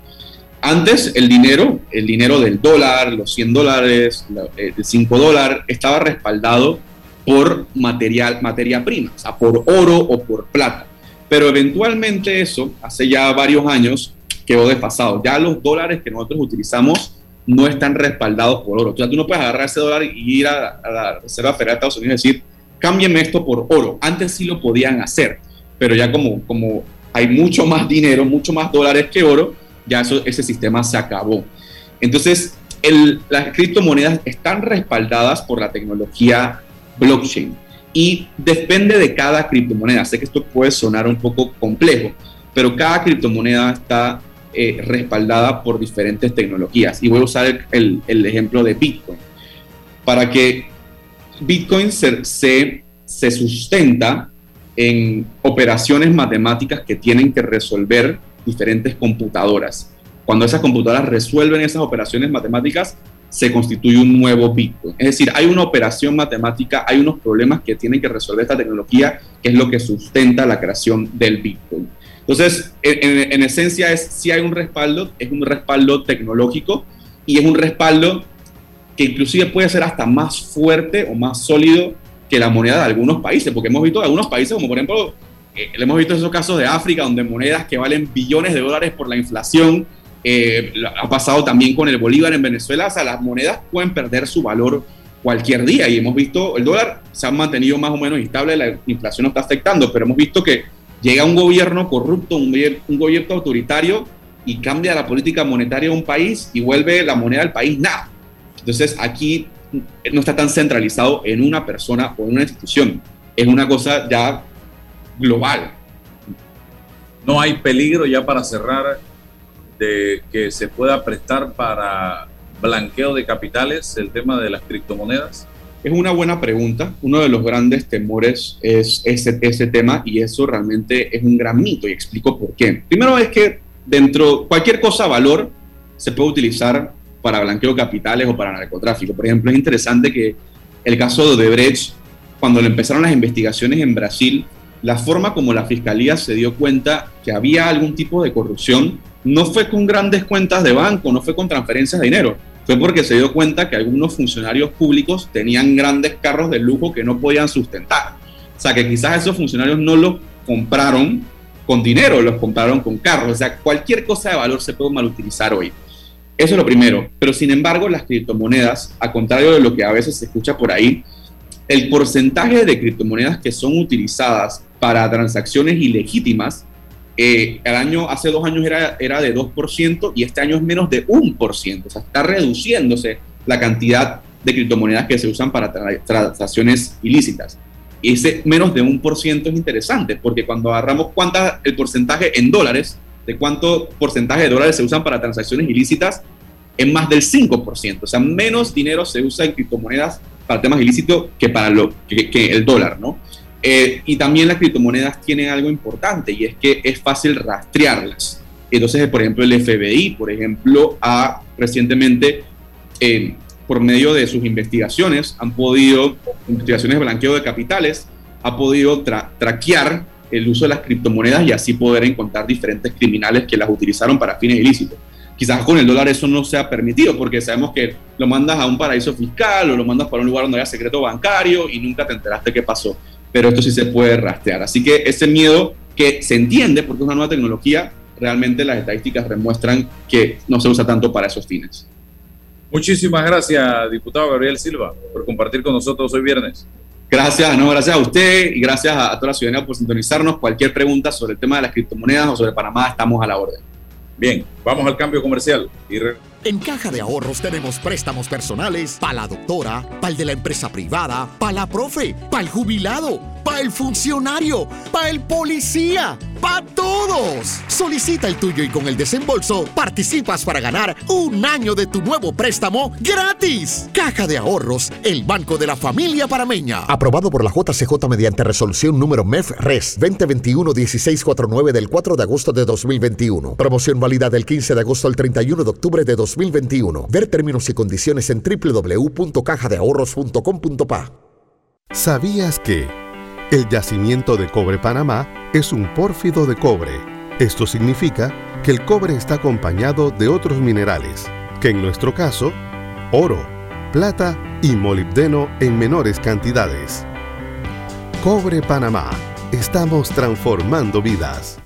Antes el dinero, el dinero del dólar, los 100 dólares, el 5 dólares, estaba respaldado por material, materia prima, o sea, por oro o por plata. Pero eventualmente eso, hace ya varios años, quedó desfasado. Ya los dólares que nosotros utilizamos no están respaldados por oro. O sea, tú no puedes agarrar ese dólar y ir a, la Reserva Federal de Estados Unidos y decir, cámbienme esto por oro. Antes sí lo podían hacer, pero ya como, como hay mucho más dinero, mucho más dólares que oro, ya ese sistema se acabó. Entonces, las criptomonedas están respaldadas por la tecnología blockchain y depende de cada criptomoneda. Sé que esto puede sonar un poco complejo, pero cada criptomoneda está eh, respaldada por diferentes tecnologías. Y voy a usar el, el, ejemplo de Bitcoin. Para que Bitcoin se, se, se sustenta en operaciones matemáticas que tienen que resolver diferentes computadoras. Cuando esas computadoras resuelven esas operaciones matemáticas, se constituye un nuevo Bitcoin. Es decir, hay una operación matemática, hay unos problemas que tienen que resolver esta tecnología, que es lo que sustenta la creación del Bitcoin. Entonces, en, esencia es si hay un respaldo, es un respaldo tecnológico y es un respaldo que inclusive puede ser hasta más fuerte o más sólido que la moneda de algunos países, porque hemos visto algunos países como por ejemplo, eh, hemos visto esos casos de África donde monedas que valen billones de dólares por la inflación, eh, ha pasado también con el Bolívar en Venezuela, o sea, las monedas pueden perder su valor cualquier día y hemos visto, el dólar se ha mantenido más o menos estable, la inflación no está afectando, pero hemos visto que llega un gobierno corrupto, un, un gobierno autoritario y cambia la política monetaria de un país y vuelve la moneda del país nada. Entonces aquí no está tan centralizado en una persona o en una institución, es una cosa ya global. No hay peligro ya para cerrar de que se pueda prestar para blanqueo de capitales el tema de las criptomonedas? Es una buena pregunta. Uno de los grandes temores es ese, ese tema y eso realmente es un gran mito y explico por qué. Primero es que dentro cualquier cosa valor se puede utilizar para blanqueo de capitales o para narcotráfico. Por ejemplo, es interesante que el caso de Odebrecht, cuando le empezaron las investigaciones en Brasil, la forma como la fiscalía se dio cuenta que había algún tipo de corrupción no fue con grandes cuentas de banco, no fue con transferencias de dinero, fue porque se dio cuenta que algunos funcionarios públicos tenían grandes carros de lujo que no podían sustentar. O sea, que quizás esos funcionarios no los compraron con dinero, los compraron con carros. O sea, cualquier cosa de valor se puede malutilizar hoy. Eso es lo primero. Pero sin embargo, las criptomonedas, a contrario de lo que a veces se escucha por ahí, el porcentaje de criptomonedas que son utilizadas para transacciones ilegítimas eh, el año, hace dos años era, era de 2% y este año es menos de 1%. O sea, está reduciéndose la cantidad de criptomonedas que se usan para transacciones ilícitas. Y ese menos de 1% es interesante porque cuando agarramos cuánta el porcentaje en dólares, de cuánto porcentaje de dólares se usan para transacciones ilícitas, es más del 5%. O sea, menos dinero se usa en criptomonedas para temas ilícitos que para lo, que, el dólar, ¿no? Eh, y también las criptomonedas tienen algo importante y es que es fácil rastrearlas. Entonces, por ejemplo, el FBI, por ejemplo, ha recientemente, eh, por medio de sus investigaciones, han podido, investigaciones de blanqueo de capitales, ha podido traquear el uso de las criptomonedas y así poder encontrar diferentes criminales que las utilizaron para fines ilícitos. Quizás con el dólar eso no sea permitido porque sabemos que lo mandas a un paraíso fiscal o lo mandas para un lugar donde haya secreto bancario y nunca te enteraste qué pasó pero esto sí se puede rastrear. Así que ese miedo que se entiende porque es una nueva tecnología, realmente las estadísticas demuestran que no se usa tanto para esos fines. Muchísimas gracias, diputado Gabriel Silva, por compartir con nosotros hoy viernes. Gracias, no, gracias a usted y gracias a, toda la ciudadanía por sintonizarnos. Cualquier pregunta sobre el tema de las criptomonedas o sobre Panamá, estamos a la orden. Bien, vamos al cambio comercial y en Caja de Ahorros tenemos préstamos personales para la doctora, para el de la empresa privada, para la profe, para el jubilado, para el funcionario, para el policía, para todos. Solicita el tuyo y con el desembolso participas para ganar un año de tu nuevo préstamo gratis. Caja de Ahorros, el banco de la familia parameña. Aprobado por la JCJ mediante resolución número MEF RES 2021-1649 del 4 de agosto de 2021. Promoción válida del 15 de agosto al 31 de octubre de 2021 2021. Ver términos y condiciones en www.cajadeahorros.com.pa. ¿Sabías que el yacimiento de cobre Panamá es un pórfido de cobre? Esto significa que el cobre está acompañado de otros minerales, que en nuestro caso, oro, plata y molibdeno en menores cantidades. Cobre Panamá. Estamos transformando vidas.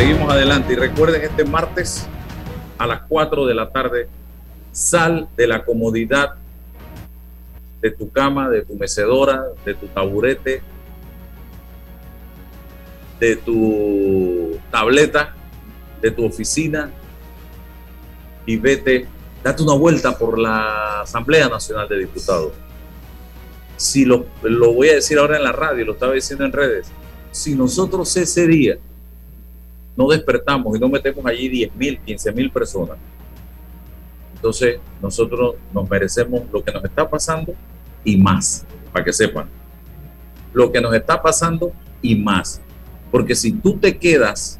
Seguimos adelante. Y recuerden, este martes a las 4 de la tarde Sal de la comodidad de tu cama, de tu mecedora, de tu taburete, de tu tableta, de tu oficina y vete, date una vuelta por la Asamblea Nacional de Diputados. Si lo, lo voy a decir ahora en la radio, lo estaba diciendo en redes, si nosotros ese día no despertamos y no metemos allí 10 mil, 15 mil personas, entonces nosotros nos merecemos lo que nos está pasando y más, para que sepan. Lo que nos está pasando y más. Porque si tú te quedas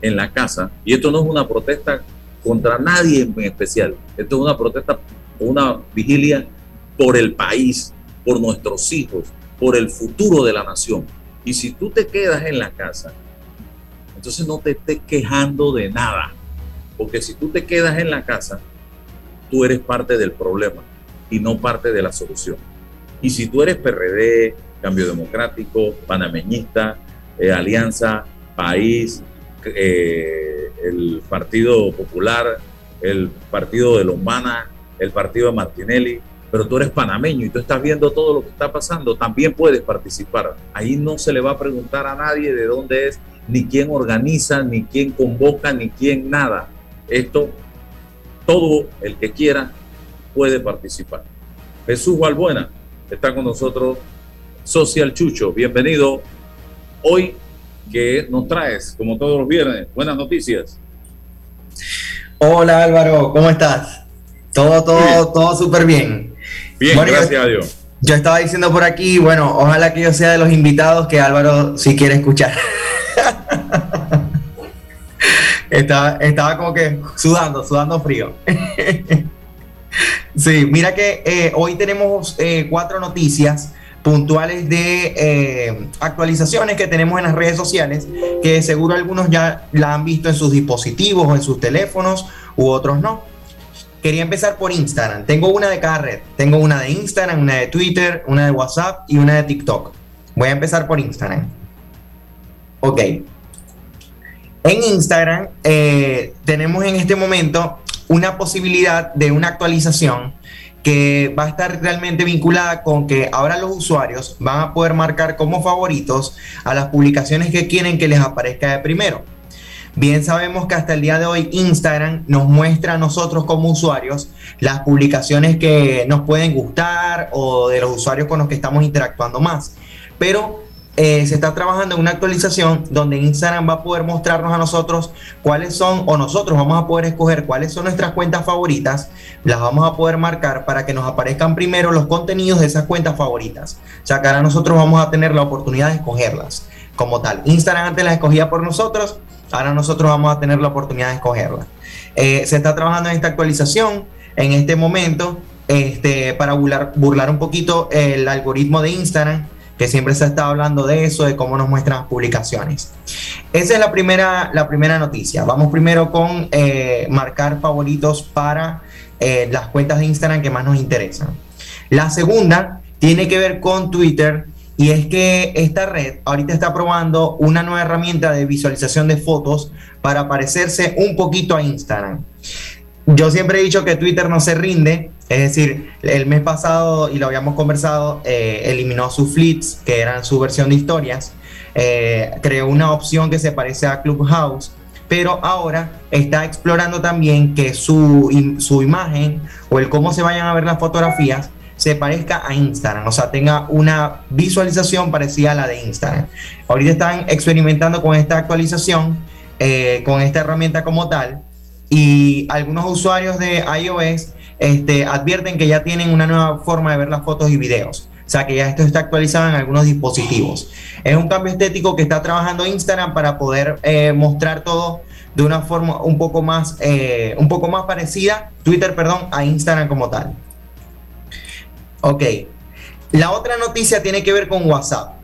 en la casa, y esto no es una protesta contra nadie en especial, esto es una protesta, una vigilia por el país, por nuestros hijos, por el futuro de la nación. Y si tú te quedas en la casa, entonces no te estés quejando de nada. Porque si tú te quedas en la casa, tú eres parte del problema y no parte de la solución. Y si tú eres PRD, Cambio Democrático, Panameñista, eh, Alianza, País, eh, el Partido Popular, el Partido de Lombana, el Partido de Martinelli, pero tú eres panameño y tú estás viendo todo lo que está pasando, también puedes participar. Ahí no se le va a preguntar a nadie de dónde es, ni quién organiza, ni quién convoca, ni quién nada. Esto, todo el que quiera puede participar. Jesús Valbuena está con nosotros, Social Chucho. Bienvenido. Hoy que nos traes, como todos los viernes, buenas noticias. Hola Álvaro, ¿cómo estás? Todo, todo, todo súper bien. Bien, gracias a Dios. Yo estaba diciendo por aquí, bueno, ojalá que yo sea de los invitados que Álvaro si quiere escuchar. estaba, estaba como que sudando, sudando frío. sí, mira que eh, hoy tenemos eh, cuatro noticias puntuales de eh, actualizaciones que tenemos en las redes sociales, que seguro algunos ya la han visto en sus dispositivos o en sus teléfonos, u otros no. Quería empezar por Instagram. Tengo una de cada red. Tengo una de Instagram, una de Twitter, una de WhatsApp y una de TikTok. Voy a empezar por Instagram. Ok. En Instagram eh, tenemos en este momento una posibilidad de una actualización que va a estar realmente vinculada con que ahora los usuarios van a poder marcar como favoritos a las publicaciones que quieren que les aparezca de primero. Bien sabemos que hasta el día de hoy Instagram nos muestra a nosotros como usuarios las publicaciones que nos pueden gustar o de los usuarios con los que estamos interactuando más. Pero eh, se está trabajando en una actualización donde Instagram va a poder mostrarnos a nosotros cuáles son, o nosotros vamos a poder escoger cuáles son nuestras cuentas favoritas, las vamos a poder marcar para que nos aparezcan primero los contenidos de esas cuentas favoritas. O sea que ahora nosotros vamos a tener la oportunidad de escogerlas como tal. Instagram antes las escogía por nosotros, ahora nosotros vamos a tener la oportunidad de escogerlas. Eh, se está trabajando en esta actualización en este momento este, para burlar, burlar un poquito el algoritmo de Instagram que siempre se está hablando de eso, de cómo nos muestran las publicaciones. Esa es la primera, la primera noticia. Vamos primero con eh, marcar favoritos para eh, las cuentas de Instagram que más nos interesan. La segunda tiene que ver con Twitter y es que esta red ahorita está probando una nueva herramienta de visualización de fotos para parecerse un poquito a Instagram. Yo siempre he dicho que Twitter no se rinde, es decir, el mes pasado, y lo habíamos conversado, eh, eliminó sus fleets, que eran su versión de historias, eh, creó una opción que se parece a Clubhouse, pero ahora está explorando también que su, su imagen o el cómo se vayan a ver las fotografías se parezca a Instagram, o sea, tenga una visualización parecida a la de Instagram. Ahorita están experimentando con esta actualización, eh, con esta herramienta como tal, y algunos usuarios de iOS este, advierten que ya tienen una nueva forma de ver las fotos y videos. O sea que ya esto está actualizado en algunos dispositivos. Es un cambio estético que está trabajando Instagram para poder eh, mostrar todo de una forma un poco más, eh, un poco más parecida, Twitter, perdón, a Instagram como tal. Ok. La otra noticia tiene que ver con WhatsApp.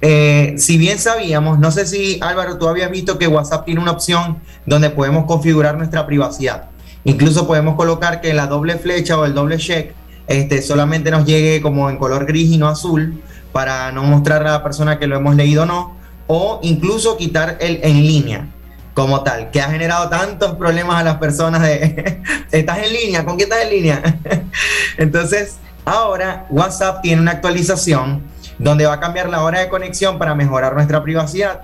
Eh, si bien sabíamos, no sé si Álvaro, tú habías visto que WhatsApp tiene una opción donde podemos configurar nuestra privacidad. Incluso podemos colocar que la doble flecha o el doble check este, solamente nos llegue como en color gris y no azul para no mostrar a la persona que lo hemos leído o no. O incluso quitar el en línea. como tal, que ha generado tantos problemas a las personas de, ¿estás en línea? ¿Con quién estás en línea? Entonces, ahora WhatsApp tiene una actualización donde va a cambiar la hora de conexión para mejorar nuestra privacidad.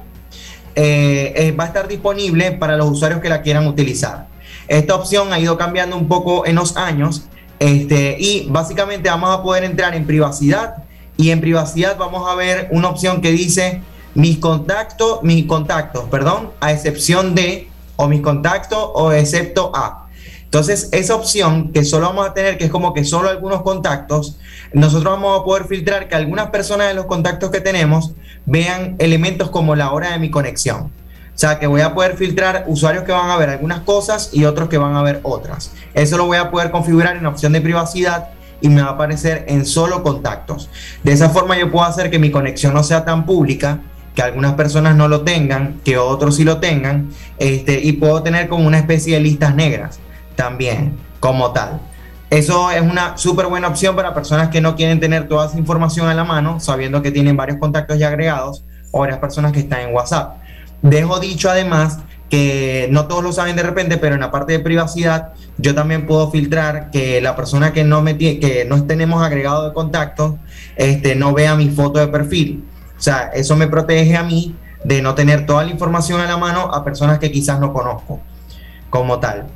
Eh, eh, va a estar disponible para los usuarios que la quieran utilizar. Esta opción ha ido cambiando un poco en los años este, y básicamente vamos a poder entrar en privacidad y en privacidad vamos a ver una opción que dice mis contactos, mis contactos, perdón, a excepción de, o mis contactos, o excepto a. Entonces, esa opción que solo vamos a tener, que es como que solo algunos contactos, nosotros vamos a poder filtrar que algunas personas de los contactos que tenemos vean elementos como la hora de mi conexión. O sea, que voy a poder filtrar usuarios que van a ver algunas cosas y otros que van a ver otras. Eso lo voy a poder configurar en opción de privacidad y me va a aparecer en solo contactos. De esa forma yo puedo hacer que mi conexión no sea tan pública que algunas personas no lo tengan, que otros sí lo tengan, este, y puedo tener como una especie de listas negras también, como tal. Eso es una súper buena opción para personas que no quieren tener toda esa información a la mano, sabiendo que tienen varios contactos ya agregados, o varias personas que están en WhatsApp. Dejo dicho además que no todos lo saben de repente, pero en la parte de privacidad yo también puedo filtrar que la persona que no me que no tenemos agregado de contactos este, no vea mi foto de perfil. O sea, eso me protege a mí de no tener toda la información a la mano a personas que quizás no conozco como tal.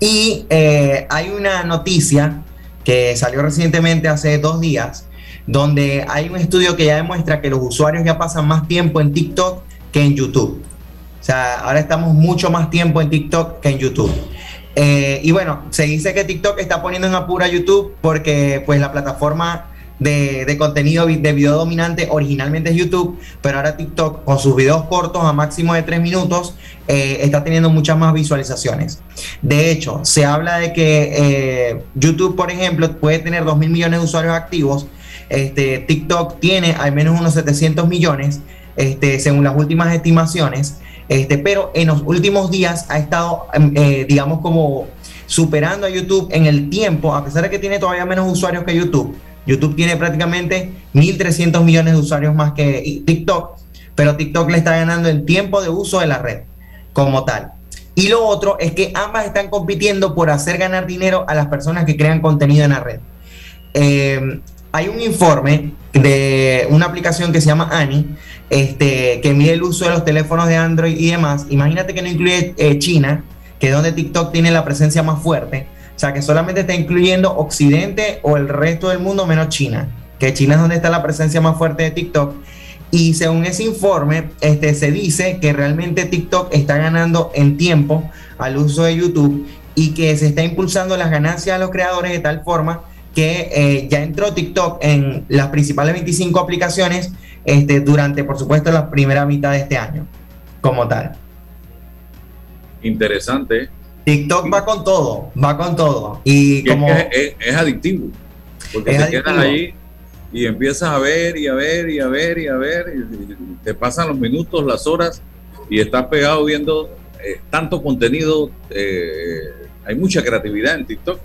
Y eh, hay una noticia que salió recientemente hace dos días, donde hay un estudio que ya demuestra que los usuarios ya pasan más tiempo en TikTok que en YouTube. O sea, ahora estamos mucho más tiempo en TikTok que en YouTube. Eh, y bueno, se dice que TikTok está poniendo en apuro a YouTube porque pues la plataforma de, contenido de video dominante originalmente es YouTube, pero ahora TikTok con sus videos cortos a máximo de 3 minutos eh, está teniendo muchas más visualizaciones. De hecho, se habla de que eh, YouTube, por ejemplo, puede tener 2 mil millones de usuarios activos. Este, TikTok tiene al menos unos 700 millones, este, según las últimas estimaciones. Este, pero en los últimos días ha estado, em, eh, digamos, como superando a YouTube en el tiempo, a pesar de que tiene todavía menos usuarios que YouTube YouTube tiene prácticamente 1.300 millones de usuarios más que TikTok, pero TikTok le está ganando el tiempo de uso de la red como tal. Y lo otro es que ambas están compitiendo por hacer ganar dinero a las personas que crean contenido en la red. Eh, hay un informe de una aplicación que se llama Ani, este, que mide el uso de los teléfonos de Android y demás. Imagínate que no incluye eh, China, que es donde TikTok tiene la presencia más fuerte. O sea, que solamente está incluyendo Occidente o el resto del mundo menos China, que China es donde está la presencia más fuerte de TikTok. Y según ese informe, este, se dice que realmente TikTok está ganando en tiempo al uso de YouTube y que se está impulsando las ganancias a los creadores de tal forma que eh, ya entró TikTok en las principales 25 aplicaciones este, durante, por supuesto, la primera mitad de este año, como tal. Interesante. TikTok va con todo, va con todo. Y, como. Es, adictivo. Porque te quedas ahí y empiezas a ver y a ver y a ver y a ver. Y te pasan los minutos, las horas y estás pegado viendo eh, tanto contenido. Eh, hay mucha creatividad en TikTok.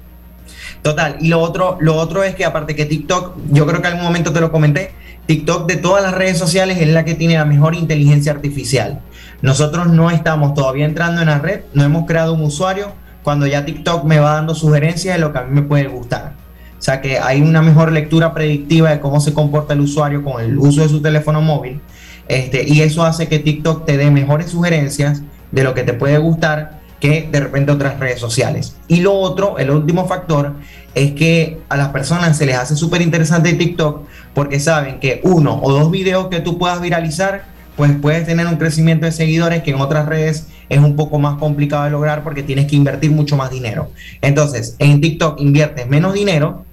Total. Y lo otro, lo otro es que aparte que TikTok, yo creo que en algún momento te lo comenté, TikTok de todas las redes sociales es la que tiene la mejor inteligencia artificial. Nosotros no estamos todavía entrando en la red, no hemos creado un usuario cuando ya TikTok me va dando sugerencias de lo que a mí me puede gustar. O sea que hay una mejor lectura predictiva de cómo se comporta el usuario con el uso de su teléfono móvil. Este, y eso hace que TikTok te dé mejores sugerencias de lo que te puede gustar que de repente otras redes sociales. Y lo otro, el último factor, es que a las personas se les hace súper interesante TikTok porque saben que uno o dos videos que tú puedas viralizar pues puedes tener un crecimiento de seguidores que en otras redes es un poco más complicado de lograr porque tienes que invertir mucho más dinero. Entonces, en TikTok inviertes menos dinero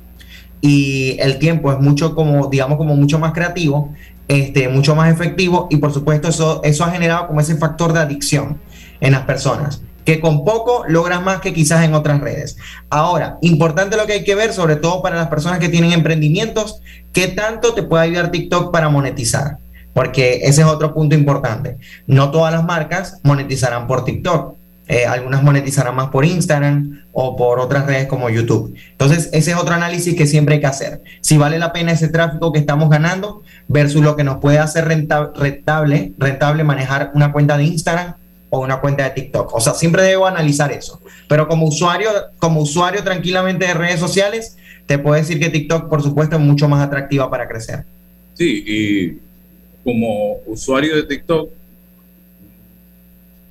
y el tiempo es mucho como, digamos, como mucho más creativo, este, mucho más efectivo y por supuesto eso, eso ha generado como ese factor de adicción en las personas que con poco logras más que quizás en otras redes. Ahora, importante lo que hay que ver, sobre todo para las personas que tienen emprendimientos, qué tanto te puede ayudar TikTok para monetizar porque ese es otro punto importante. No todas las marcas monetizarán por TikTok. Eh, algunas monetizarán más por Instagram o por otras redes como YouTube. Entonces, ese es otro análisis que siempre hay que hacer. Si vale la pena ese tráfico que estamos ganando versus lo que nos puede hacer rentable, rentable manejar una cuenta de Instagram o una cuenta de TikTok. O sea, siempre debo analizar eso. Pero como usuario, como usuario tranquilamente de redes sociales, te puedo decir que TikTok, por supuesto, es mucho más atractiva para crecer. Sí, y como usuario de TikTok,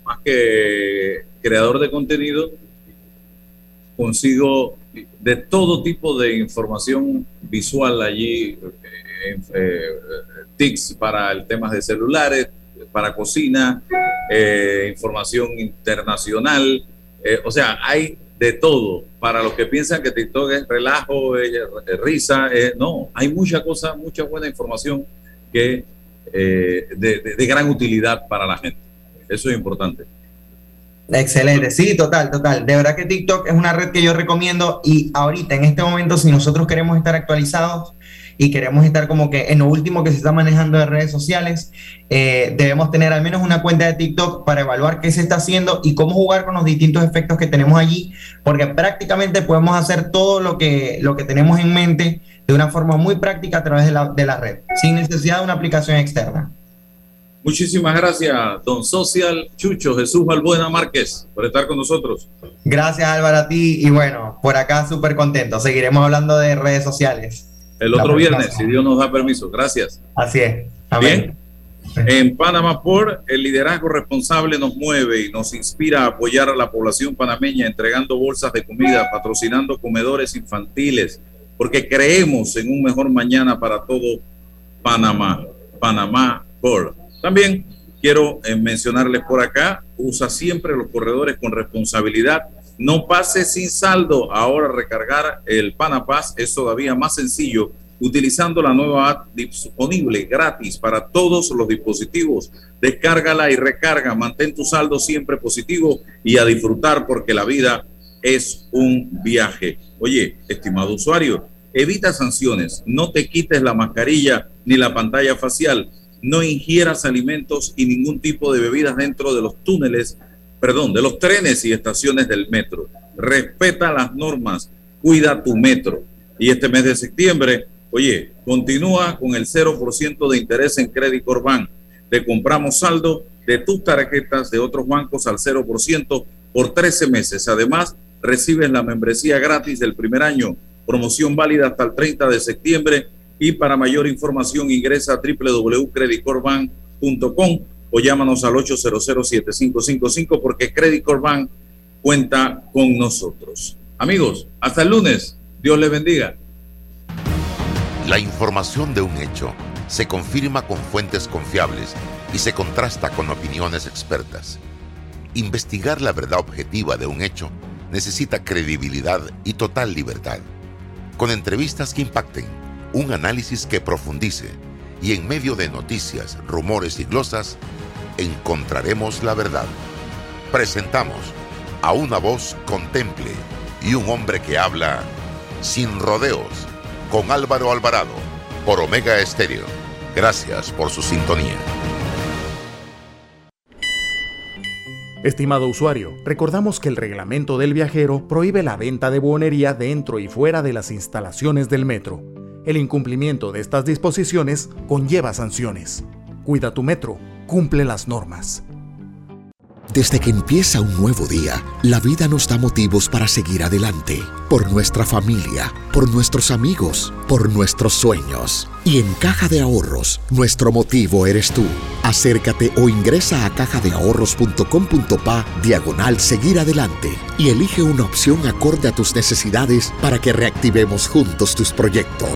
más que creador de contenido, consigo de todo tipo de información visual allí, eh, eh, tics para el tema de celulares, para cocina, eh, información internacional, o sea, hay de todo. Para los que piensan que TikTok es relajo, risa, no, hay mucha cosa, mucha buena información que de gran utilidad para la gente. Eso es importante. Excelente, sí, total, total. De verdad que TikTok es una red que yo recomiendo y ahorita, en este momento, si nosotros queremos estar actualizados y queremos estar como que en lo último que se está manejando de redes sociales, eh, debemos tener al menos una cuenta de TikTok para evaluar qué se está haciendo y cómo jugar con los distintos efectos que tenemos allí, porque prácticamente podemos hacer todo lo que, lo que tenemos en mente de una forma muy práctica a través de la, de la red, sin necesidad de una aplicación externa. Muchísimas gracias, don Social Chucho Jesús Balbuena Márquez, por estar con nosotros. Gracias, Álvaro, a ti. Y bueno, por acá súper contento. Seguiremos hablando de redes sociales. El otro viernes, si Dios nos da permiso. Gracias. Así es. Bien. En Panamá por el liderazgo responsable nos mueve y nos inspira a apoyar a la población panameña entregando bolsas de comida, patrocinando comedores infantiles, porque creemos en un mejor mañana para todo Panamá. Panamá por también quiero eh, mencionarles por acá, usa siempre los corredores con responsabilidad. No pase sin saldo. Ahora recargar el Panapaz es todavía más sencillo utilizando la nueva app disponible gratis para todos los dispositivos. Descárgala y recarga. Mantén tu saldo siempre positivo y a disfrutar porque la vida es un viaje. Oye, estimado usuario, evita sanciones. No te quites la mascarilla ni la pantalla facial no ingieras alimentos y ningún tipo de bebidas dentro de los túneles, perdón, de los trenes y estaciones del metro. Respeta las normas, cuida tu metro. Y este mes de septiembre, oye, continúa con el 0% de interés en Credit Corban. Te compramos saldo de tus tarjetas de otros bancos al 0% por 13 meses. Además, recibes la membresía gratis del primer año. Promoción válida hasta el 30 de septiembre y para mayor información ingresa a www.creditcorban.com o llámanos al 800-7555 porque Credit Corban cuenta con nosotros. Amigos, hasta el lunes. Dios les bendiga. La información de un hecho se confirma con fuentes confiables y se contrasta con opiniones expertas. Investigar la verdad objetiva de un hecho necesita credibilidad y total libertad. Con entrevistas que impacten un análisis que profundice y en medio de noticias, rumores y glosas, encontraremos la verdad. Presentamos a una voz contemple y un hombre que habla sin rodeos con Álvaro Alvarado por Omega Estéreo. Gracias por su sintonía. Estimado usuario, recordamos que el reglamento del viajero prohíbe la venta de buonería dentro y fuera de las instalaciones del metro. El incumplimiento de estas disposiciones conlleva sanciones. Cuida tu metro, cumple las normas. Desde que empieza un nuevo día, la vida nos da motivos para seguir adelante, por nuestra familia, por nuestros amigos, por nuestros sueños. Y en Caja de Ahorros, nuestro motivo eres tú. Acércate o ingresa a cajadeahorros.com.pa diagonal seguir adelante y elige una opción acorde a tus necesidades para que reactivemos juntos tus proyectos.